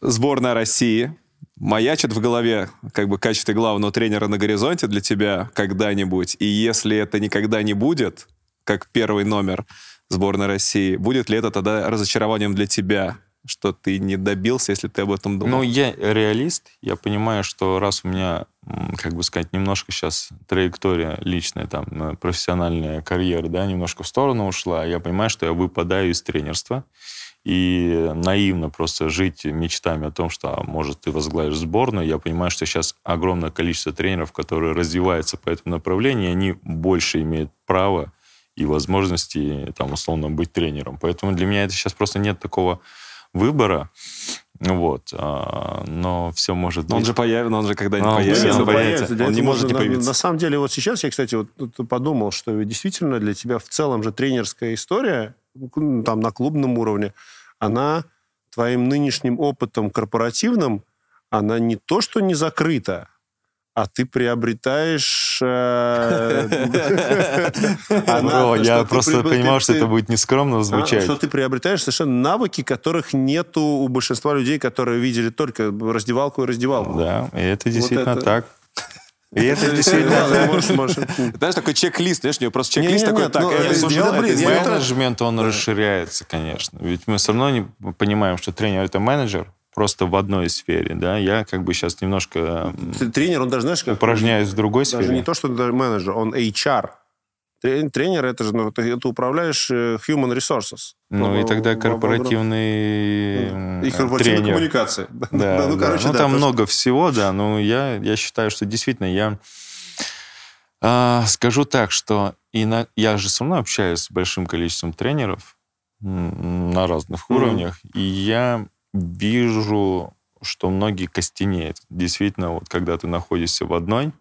D: сборная России маячит в голове как бы качестве главного тренера на горизонте для тебя когда-нибудь? И если это никогда не будет, как первый номер сборной России, будет ли это тогда разочарованием для тебя? что ты не добился, если ты об этом думал?
B: Ну, я реалист. Я понимаю, что раз у меня, как бы сказать, немножко сейчас траектория личная, там, профессиональная карьера, да, немножко в сторону ушла, я понимаю, что я выпадаю из тренерства и наивно просто жить мечтами о том, что, а, может, ты возглавишь сборную. Я понимаю, что сейчас огромное количество тренеров, которые развиваются по этому направлению, они больше имеют право и возможности, там, условно, быть тренером. Поэтому для меня это сейчас просто нет такого выбора. Вот. А, но все может быть.
D: Он же появится, он же когда-нибудь а, появится. Он, появится.
A: он не может не появиться. На, на самом деле, вот сейчас я, кстати, вот подумал, что действительно для тебя в целом же тренерская история, ну, там, на клубном уровне, она твоим нынешним опытом корпоративным, она не то, что не закрыта, а ты приобретаешь... Э,
B: я просто понимал, что это будет нескромно звучать.
A: Что ты приобретаешь совершенно навыки, которых нету у большинства людей, которые видели только раздевалку и раздевалку.
B: Да, и это действительно так. И это действительно...
D: Знаешь, такой чек-лист, знаешь, у него просто чек-лист такой, так, это сделал,
B: Менеджмент, он расширяется, конечно. Ведь мы все равно не понимаем, что тренер — это менеджер, просто в одной сфере, да. Я как бы сейчас немножко...
A: Тренер, он даже, знаешь, как...
B: Упражняюсь в другой
A: даже
B: сфере.
A: Даже не то, что менеджер, он HR. Тренер это же, ну, ты, ты управляешь э, human resources.
B: Ну, и тогда корпоративный
A: И корпоративная коммуникация.
B: Да, да, ну, короче, ну, да, там много всего, да, но я, я считаю, что действительно я а, скажу так, что и на, я же все равно общаюсь с большим количеством тренеров на разных mm-hmm. уровнях, и я вижу, что многие костенеют. Действительно, вот когда ты находишься в одной,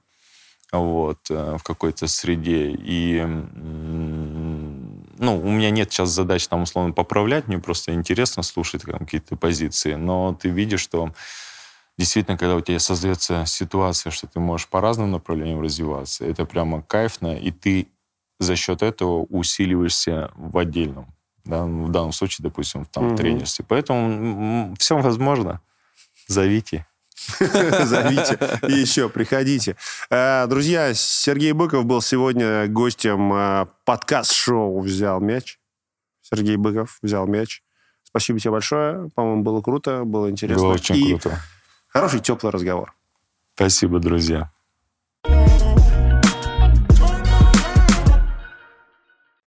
B: вот, э, в какой-то среде. И, ну, у меня нет сейчас задач там, условно, поправлять, мне просто интересно слушать какие-то позиции, но ты видишь, что действительно, когда у тебя создается ситуация, что ты можешь по разным направлениям развиваться, это прямо кайфно, и ты за счет этого усиливаешься в отдельном. Да? В данном случае, допустим, там, в тренерстве. Поэтому все возможно. Зовите.
A: Зовите. И еще приходите. Э, друзья, Сергей Быков был сегодня гостем э, подкаст-шоу «Взял мяч». Сергей Быков взял мяч. Спасибо тебе большое. По-моему, было круто, было интересно.
B: Было очень
A: И
B: круто.
A: Хороший, теплый разговор.
B: Спасибо, друзья.